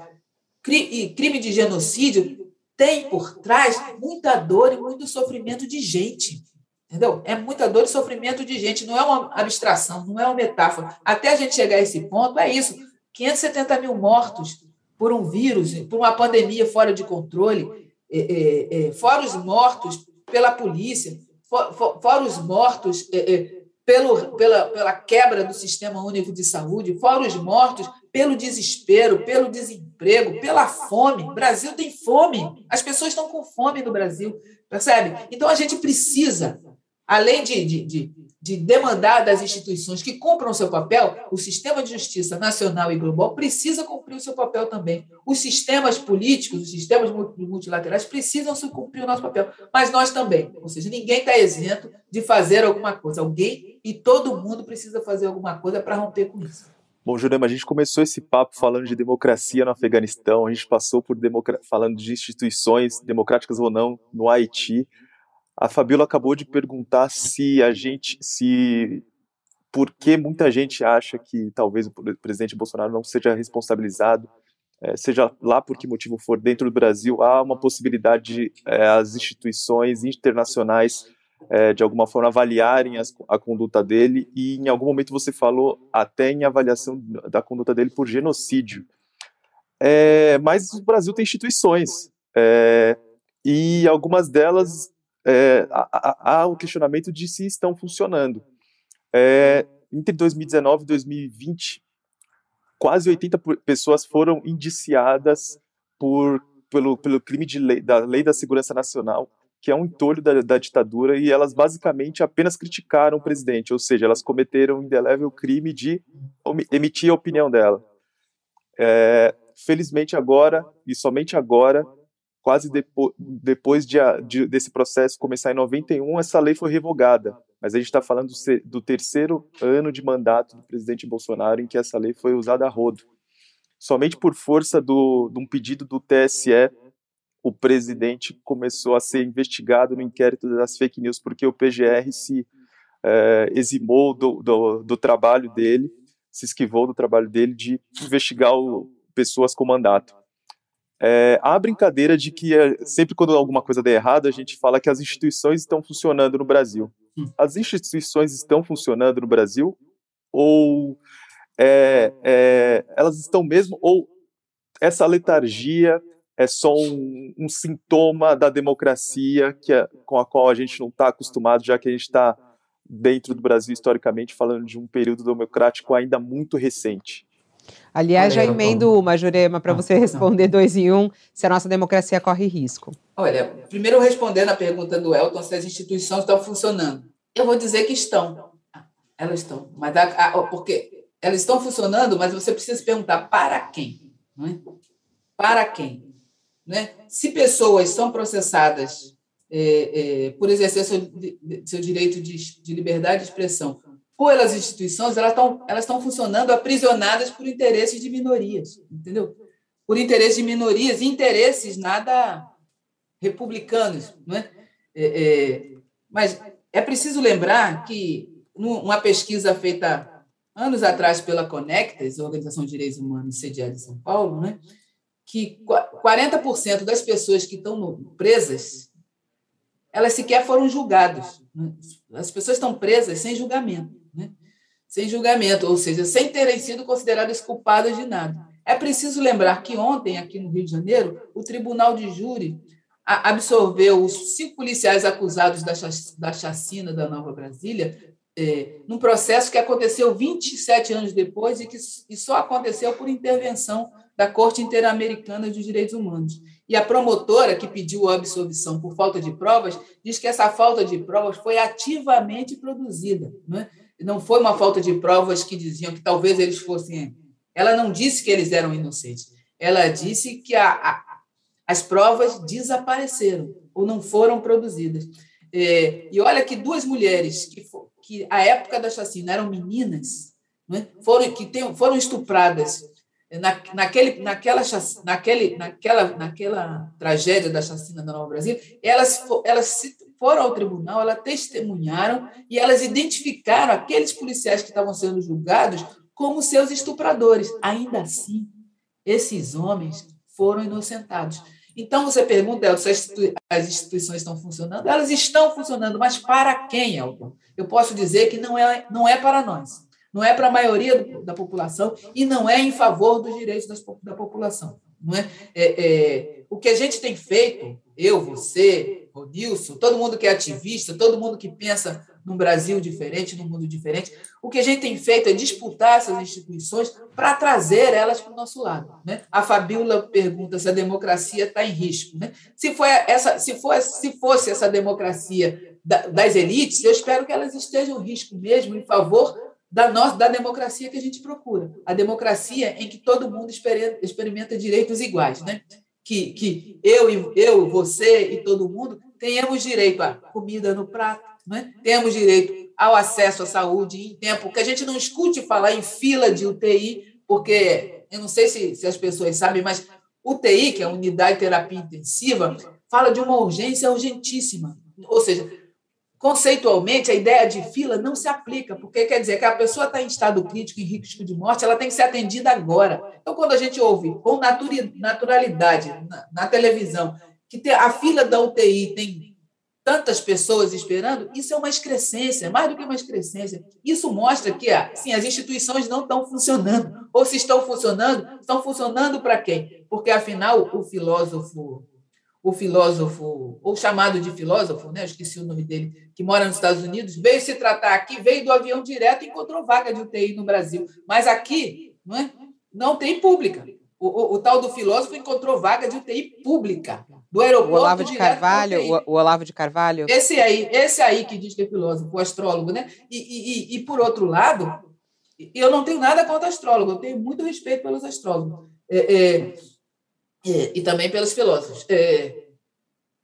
crime de genocídio tem por trás muita dor e muito sofrimento de gente. Entendeu? É muita dor e sofrimento de gente, não é uma abstração, não é uma metáfora. Até a gente chegar a esse ponto, é isso. 570 mil mortos por um vírus, por uma pandemia fora de controle, é, é, é, fora os mortos pela polícia, for, for, fora os mortos é, é, pelo, pela, pela quebra do sistema único de saúde, fora os mortos pelo desespero, pelo desemprego, pela fome. O Brasil tem fome. As pessoas estão com fome no Brasil, percebe? Então a gente precisa além de, de, de, de, demandar das instituições que cumpram o seu papel, o sistema de justiça nacional e global precisa cumprir o seu papel também. Os sistemas políticos, os sistemas multilaterais precisam cumprir o nosso papel, mas nós também. Ou seja, ninguém está isento de fazer alguma coisa. Alguém e todo mundo precisa fazer alguma coisa para romper com isso.
Bom, Jurema, a gente começou esse papo falando de democracia no Afeganistão, a gente passou por falando de instituições democráticas ou não no Haiti. A Fabiola acabou de perguntar se a gente, se por que muita gente acha que talvez o presidente Bolsonaro não seja responsabilizado, é, seja lá por que motivo for, dentro do Brasil, há uma possibilidade de é, as instituições internacionais é, de alguma forma avaliarem as, a conduta dele e em algum momento você falou até em avaliação da conduta dele por genocídio. É, mas o Brasil tem instituições é, e algumas delas é, há, o questionamento de se estão funcionando. É, entre 2019 e 2020, quase 80 pessoas foram indiciadas por, pelo, pelo crime de lei, da Lei da Segurança Nacional, que é um entolho da, da, ditadura, e elas basicamente apenas criticaram o presidente, ou seja, elas cometeram o indelével crime de emitir a opinião dela. É, felizmente agora, e somente agora, quase depo depois de, de, desse processo começar em 91, essa lei foi revogada. Mas a gente está falando do, terceiro ano de mandato do presidente Bolsonaro em que essa lei foi usada a rodo. Somente por força de um pedido do TSE, o presidente começou a ser investigado no inquérito das fake news, porque o PGR se é, eximou do, do, do trabalho dele, se esquivou do trabalho dele de investigar o, pessoas com mandato. É, há a brincadeira de que é, sempre quando alguma coisa der errado, a gente fala que as instituições estão funcionando no Brasil. As instituições estão funcionando no Brasil? Ou é, é, elas estão mesmo? Ou essa letargia é só um, um sintoma da democracia que é, com a qual a gente não está acostumado, já que a gente está dentro do Brasil historicamente falando de um período democrático ainda muito recente?
Aliás, já emendo uma, Jurema, para você responder dois em um, se a nossa democracia corre risco.
Olha, primeiro respondendo a pergunta do Elton, se as instituições estão funcionando. Eu vou dizer que estão. Elas estão. Mas a, a, porque elas estão funcionando, mas você precisa se perguntar para quem? Não é? Para quem? Né? Se pessoas são processadas é, é, por exercer seu, seu direito de, de liberdade de expressão pelas instituições, elas estão elas funcionando aprisionadas por interesses de minorias, entendeu? Por interesses de minorias, interesses nada republicanos, não é? é, é mas é preciso lembrar que uma pesquisa feita anos atrás pela Conectas, Organização de Direitos Humanos sediada em São Paulo, né, que 40% das pessoas que estão presas, elas sequer foram julgadas. Né? As pessoas estão presas sem julgamento né? sem julgamento, ou seja, sem terem sido consideradas culpadas de nada. É preciso lembrar que ontem, aqui no Rio de Janeiro, o Tribunal de Júri absorveu os cinco policiais acusados da chacina da Nova Brasília é, num processo que aconteceu 27 anos depois e que e só aconteceu por intervenção da Corte Interamericana dos Direitos Humanos. E a promotora que pediu a absolvição por falta de provas diz que essa falta de provas foi ativamente produzida. Não é? não foi uma falta de provas que diziam que talvez eles fossem. Ela não disse que eles eram inocentes. Ela disse que a, a, As provas desapareceram ou não foram produzidas. É, e olha que duas mulheres que, que à época da chacina eram meninas, né, foram que tem, foram estupradas na, naquele, naquela, naquele, naquela, naquela tragédia da chacina da Nova Brasil, elas, elas foram ao tribunal, elas testemunharam e elas identificaram aqueles policiais que estavam sendo julgados como seus estupradores. Ainda assim, esses homens foram inocentados. Então, você pergunta, se as instituições estão funcionando? Elas estão funcionando, mas para quem, Elton? Eu posso dizer que não é, não é para nós não é para a maioria da população e não é em favor dos direitos das, da população. Não é? É, é? O que a gente tem feito, eu, você, o Nilson, todo mundo que é ativista, todo mundo que pensa num Brasil diferente, num mundo diferente, o que a gente tem feito é disputar essas instituições para trazer elas para o nosso lado. Né? A Fabiola pergunta se a democracia está em risco. Né? Se, for essa, se, for, se fosse essa democracia das elites, eu espero que elas estejam em risco mesmo, em favor da, nossa, da democracia que a gente procura. A democracia em que todo mundo experimenta direitos iguais. Né? Que, que eu, eu, você e todo mundo tenhamos direito à comida no prato, né? temos direito ao acesso à saúde em tempo, que a gente não escute falar em fila de UTI, porque eu não sei se, se as pessoas sabem, mas UTI, que é a unidade de terapia intensiva, fala de uma urgência urgentíssima. Ou seja, conceitualmente, a ideia de fila não se aplica, porque quer dizer que a pessoa está em estado crítico, em risco de morte, ela tem que ser atendida agora. Então, quando a gente ouve com naturalidade na, na televisão que a fila da UTI tem tantas pessoas esperando, isso é uma excrescência, mais do que uma excrescência. Isso mostra que sim, as instituições não estão funcionando. Ou se estão funcionando, estão funcionando para quem? Porque, afinal, o filósofo o filósofo, ou chamado de filósofo, né? Esqueci o nome dele, que mora nos Estados Unidos, veio se tratar aqui, veio do avião direto e encontrou vaga de UTI no Brasil. Mas aqui não, é? não tem pública. O, o, o tal do filósofo encontrou vaga de UTI pública, do aeroporto.
O Olavo de Carvalho, o, o, Olavo de Carvalho.
Esse aí, esse aí que diz que é filósofo, o astrólogo, né? E, e, e, por outro lado, eu não tenho nada contra astrólogo, eu tenho muito respeito pelos astrólogos. É, é, é, e também pelos filósofos. É,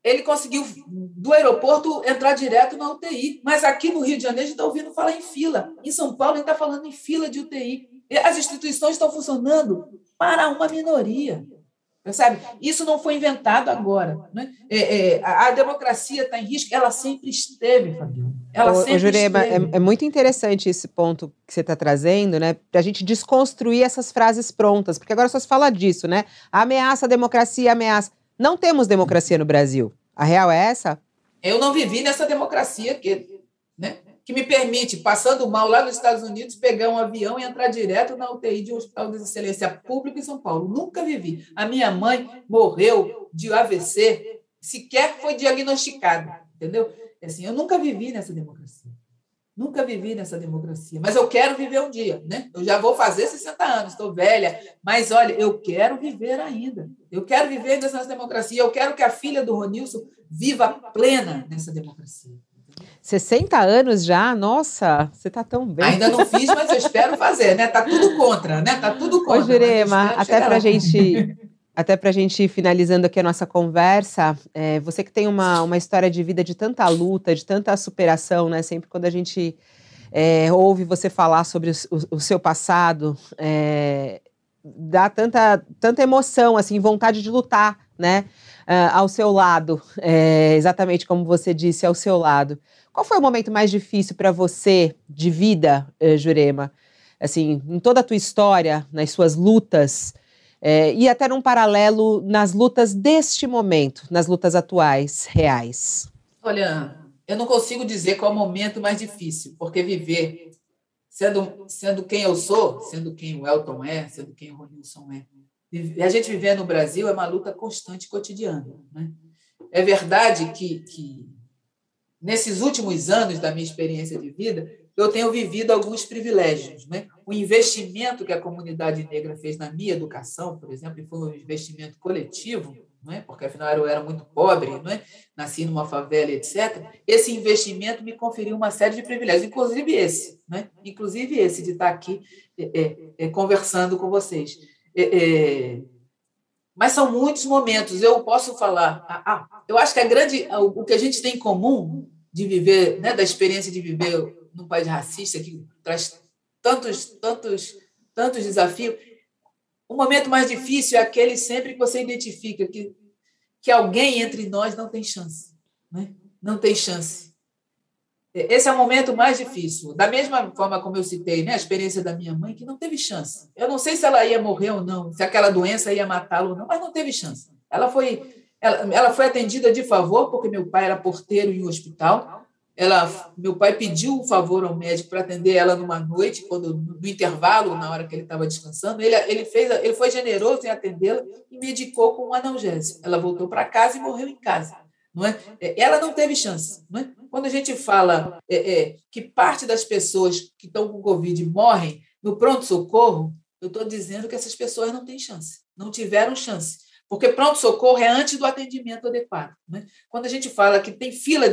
ele conseguiu, do aeroporto, entrar direto na UTI. Mas aqui no Rio de Janeiro, a gente está ouvindo falar em fila. Em São Paulo, a gente está falando em fila de UTI. As instituições estão funcionando para uma minoria. Percebe? Isso não foi inventado agora. Né? É, é, a, democracia está em risco, ela sempre esteve, Fabio. Ela
sempre Jurema, é. É, muito interessante esse ponto que você está trazendo, né? Para a gente desconstruir essas frases prontas, porque agora só se fala disso, né? Ameaça a democracia, ameaça. Não temos democracia no Brasil. A real é essa?
Eu não vivi nessa democracia que, né, que me permite, passando mal lá nos Estados Unidos, pegar um avião e entrar direto na UTI de um hospital de excelência público em São Paulo. Nunca vivi. A minha mãe morreu de AVC, sequer foi diagnosticada, entendeu? Assim, eu nunca vivi nessa democracia. Nunca vivi nessa democracia, mas eu quero viver um dia, né? Eu já vou fazer 60 anos, estou velha, mas olha, eu quero viver ainda. Eu quero viver nessa democracia, eu quero que a filha do Ronilson viva plena nessa democracia.
60 anos já? Nossa, você está tão bem.
Ainda não fiz, mas eu espero fazer, né? Tá tudo contra, né? Tá tudo contra.
Ô, Jurema, até para a gente até para a gente ir finalizando aqui a nossa conversa, é, você que tem uma, uma história de vida de tanta luta, de tanta superação, né? Sempre quando a gente é, ouve você falar sobre o, o, seu passado, é, dá tanta, tanta emoção, assim, vontade de lutar, né? Uh, ao seu lado, é, exatamente como você disse, ao seu lado. Qual foi o momento mais difícil para você de vida, uh, Jurema? Assim, em toda a tua história, nas suas lutas, é, e até num paralelo nas lutas deste momento, nas lutas atuais, reais?
Olha, eu não consigo dizer qual é o momento mais difícil, porque viver sendo, sendo quem eu sou, sendo quem o Elton é, sendo quem o Ronilson é, a gente viver no Brasil é uma luta constante cotidiana. Né? É verdade que, que nesses últimos anos da minha experiência de vida, eu tenho vivido alguns privilégios. Né? O investimento que a comunidade negra fez na minha educação, por exemplo, foi um investimento coletivo, não é? porque afinal eu era muito pobre, não é? nasci numa favela, etc. Esse investimento me conferiu uma série de privilégios, inclusive esse, não é? inclusive esse de estar aqui é, é, é conversando com vocês. É, é, Mas são muitos momentos. Eu posso falar. Ah, ah, eu acho que a grande, o que a gente tem em comum de viver, né, da experiência de viver num país racista que traz tantos, tantos, tantos desafios. O momento mais difícil é aquele sempre que você identifica que, que alguém entre nós não tem chance, né? Não tem chance. Esse é o momento mais difícil. Da mesma forma como eu citei, né, a experiência da minha mãe, que não teve chance. Eu não sei se ela ia morrer ou não, se aquela doença ia matá-la ou não, mas não teve chance. Ela foi, ela, ela foi atendida de favor, porque meu pai era porteiro em um hospital. Ela, meu pai pediu um favor ao médico para atender ela numa noite, quando no intervalo, na hora que ele estava descansando. Ele, ele, fez, ele foi generoso em atendê-la e medicou com um analgésico. Ela voltou para casa e morreu em casa. Não é? é? Ela não teve chance. Não é? Quando a gente fala é, é, que parte das pessoas que estão com Covid morrem no pronto-socorro, eu estou dizendo que essas pessoas não têm chance, não tiveram chance. Porque pronto-socorro é antes do atendimento adequado. Né? Quando a gente fala que tem fila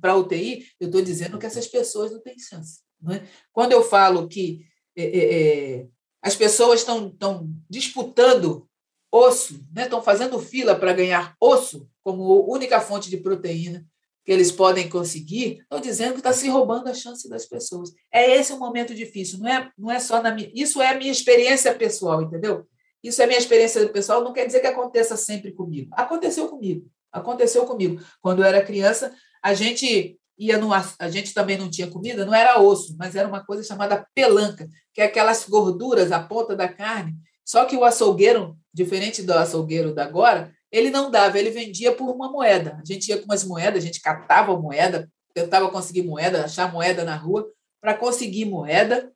para UTI, eu estou dizendo que essas pessoas não têm chance. é? Quando eu falo que é, é, é as pessoas estão disputando osso, estão né? fazendo fila para ganhar osso como única fonte de proteína que eles podem conseguir, estão dizendo que está se roubando a chance das pessoas. É esse um momento difícil, não é, não é só na minha. Isso é a minha experiência pessoal, entendeu? Isso é minha experiência pessoal, não quer dizer que aconteça sempre comigo. Aconteceu comigo. Aconteceu comigo. Quando eu era criança, a gente ia no a gente também não tinha comida, não era osso, mas era uma coisa chamada pelanca, que é aquelas gorduras a ponta da carne só que o açougueiro, diferente do açougueiro da agora, ele não dava, ele vendia por uma moeda. A gente ia com umas moedas, a gente catava moeda, tentava conseguir moeda, achar moeda na rua, para conseguir moeda,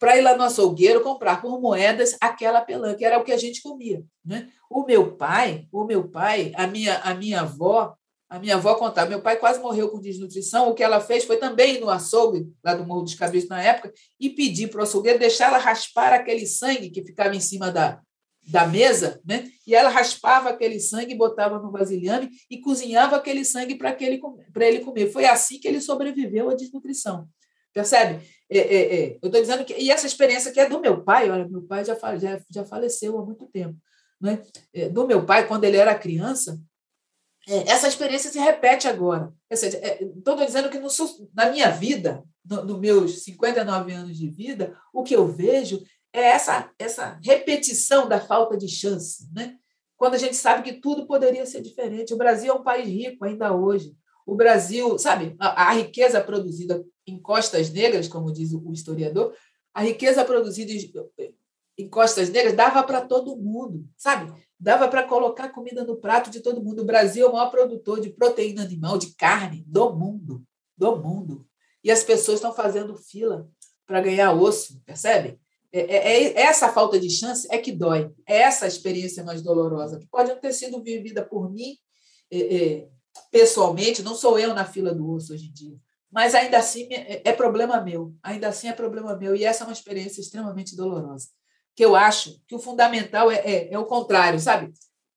para ir lá no açougueiro comprar por moedas aquela que era o que a gente comia. Né? O meu pai, o meu pai, a minha, a minha avó, a minha avó contava, meu pai quase morreu com desnutrição. O que ela fez foi também ir no açougue, lá do Morro dos Cabeços na época, e pedir para o açougueiro deixar ela raspar aquele sangue que ficava em cima da, da mesa, né? e ela raspava aquele sangue, botava no vasilhame e cozinhava aquele sangue para ele comer. Foi assim que ele sobreviveu à desnutrição. Percebe? É, é, é. Eu estou dizendo que. E essa experiência que é do meu pai, olha, meu pai já, já, já faleceu há muito tempo. Né? É, do meu pai, quando ele era criança, é, essa experiência se repete agora. Estou dizendo que no, na minha vida, nos no meus 59 anos de vida, o que eu vejo é essa, essa repetição da falta de chance. Né? Quando a gente sabe que tudo poderia ser diferente. O Brasil é um país rico ainda hoje. O Brasil, sabe, a, a riqueza produzida em costas negras, como diz o historiador, a riqueza produzida em costas negras dava para todo mundo, sabe? Dava para colocar comida no prato de todo mundo. O Brasil é o maior produtor de proteína animal, de carne do mundo, do mundo. E as pessoas estão fazendo fila para ganhar osso, percebe? É, é, é, essa falta de chance é que dói. É essa experiência mais dolorosa, que pode não ter sido vivida por mim é, é, pessoalmente, não sou eu na fila do osso hoje em dia, mas ainda assim é, é problema meu, ainda assim é problema meu, e essa é uma experiência extremamente dolorosa que eu acho que o fundamental é, é, é o contrário, sabe?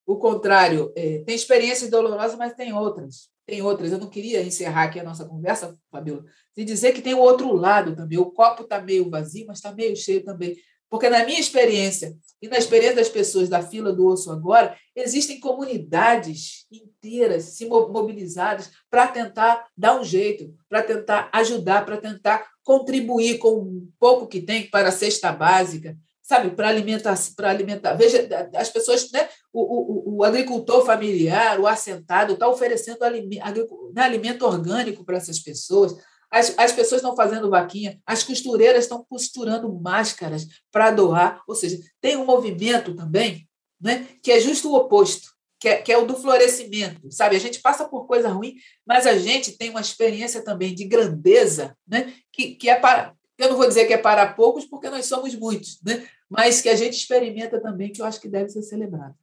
O contrário. É, tem experiências dolorosas, mas tem outras. Tem outras. Eu não queria encerrar aqui a nossa conversa, Fabiola, de dizer que tem o outro lado também. O copo está meio vazio, mas está meio cheio também. Porque na minha experiência e na experiência das pessoas da fila do osso agora, existem comunidades inteiras se mobilizadas para tentar dar um jeito, para tentar ajudar, para tentar contribuir com o pouco que tem para a cesta básica, sabe, para alimentar, para alimentar. Veja, as pessoas, né, o, o, o agricultor familiar, o assentado, está oferecendo alimento, né, alimento orgânico para essas pessoas. As, as pessoas estão fazendo vaquinha, as costureiras estão costurando máscaras para doar. Ou seja, tem um movimento também né, que é justo o oposto, que é, que é o do florescimento. Sabe? A gente passa por coisa ruim, mas a gente tem uma experiência também de grandeza né, que, que é para, eu não vou dizer que é para poucos, porque nós somos muitos, né? mas que a gente experimenta também, que eu acho que deve ser celebrado.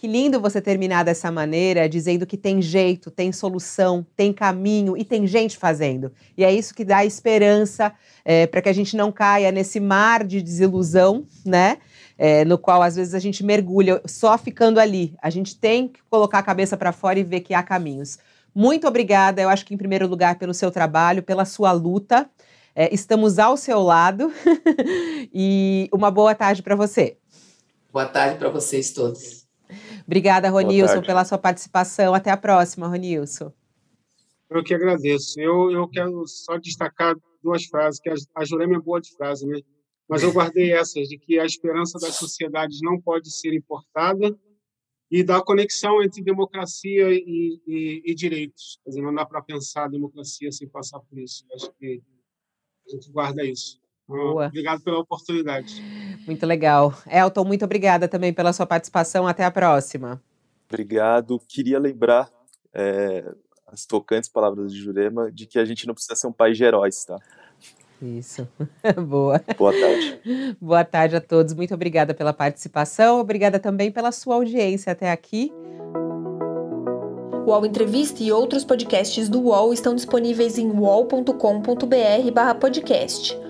Que lindo você terminar dessa maneira, dizendo que tem jeito, tem solução, tem caminho e tem gente fazendo. E é isso que dá esperança é, para que a gente não caia nesse mar de desilusão, né? É, no qual às vezes a gente mergulha só ficando ali. A gente tem que colocar a cabeça para fora e ver que há caminhos. Muito obrigada, eu acho que em primeiro lugar pelo seu trabalho, pela sua luta. É, estamos ao seu lado e uma boa tarde para você.
Boa tarde para vocês todos.
Obrigada, Ronilson, pela sua participação. Até a próxima, Ronilson.
Eu que agradeço. Eu, eu quero só destacar duas frases, que a, a Jurema é boa de frase, né? Mas eu guardei essas, de que a esperança das sociedades não pode ser importada e da conexão entre democracia e, e, e direitos. Quer dizer, não dá para pensar a democracia sem passar por isso. Acho que a gente guarda isso. Boa. Obrigado pela oportunidade.
Muito legal. Elton, muito obrigada também pela sua participação. Até a próxima.
Obrigado. Queria lembrar é, as tocantes palavras de Jurema de que a gente não precisa ser um país de heróis, tá?
Isso. Boa.
Boa tarde.
Boa tarde a todos. Muito obrigada pela participação. Obrigada também pela sua audiência até aqui.
O UOL Entrevista e outros podcasts do UOL estão disponíveis em uol.com.br/podcast.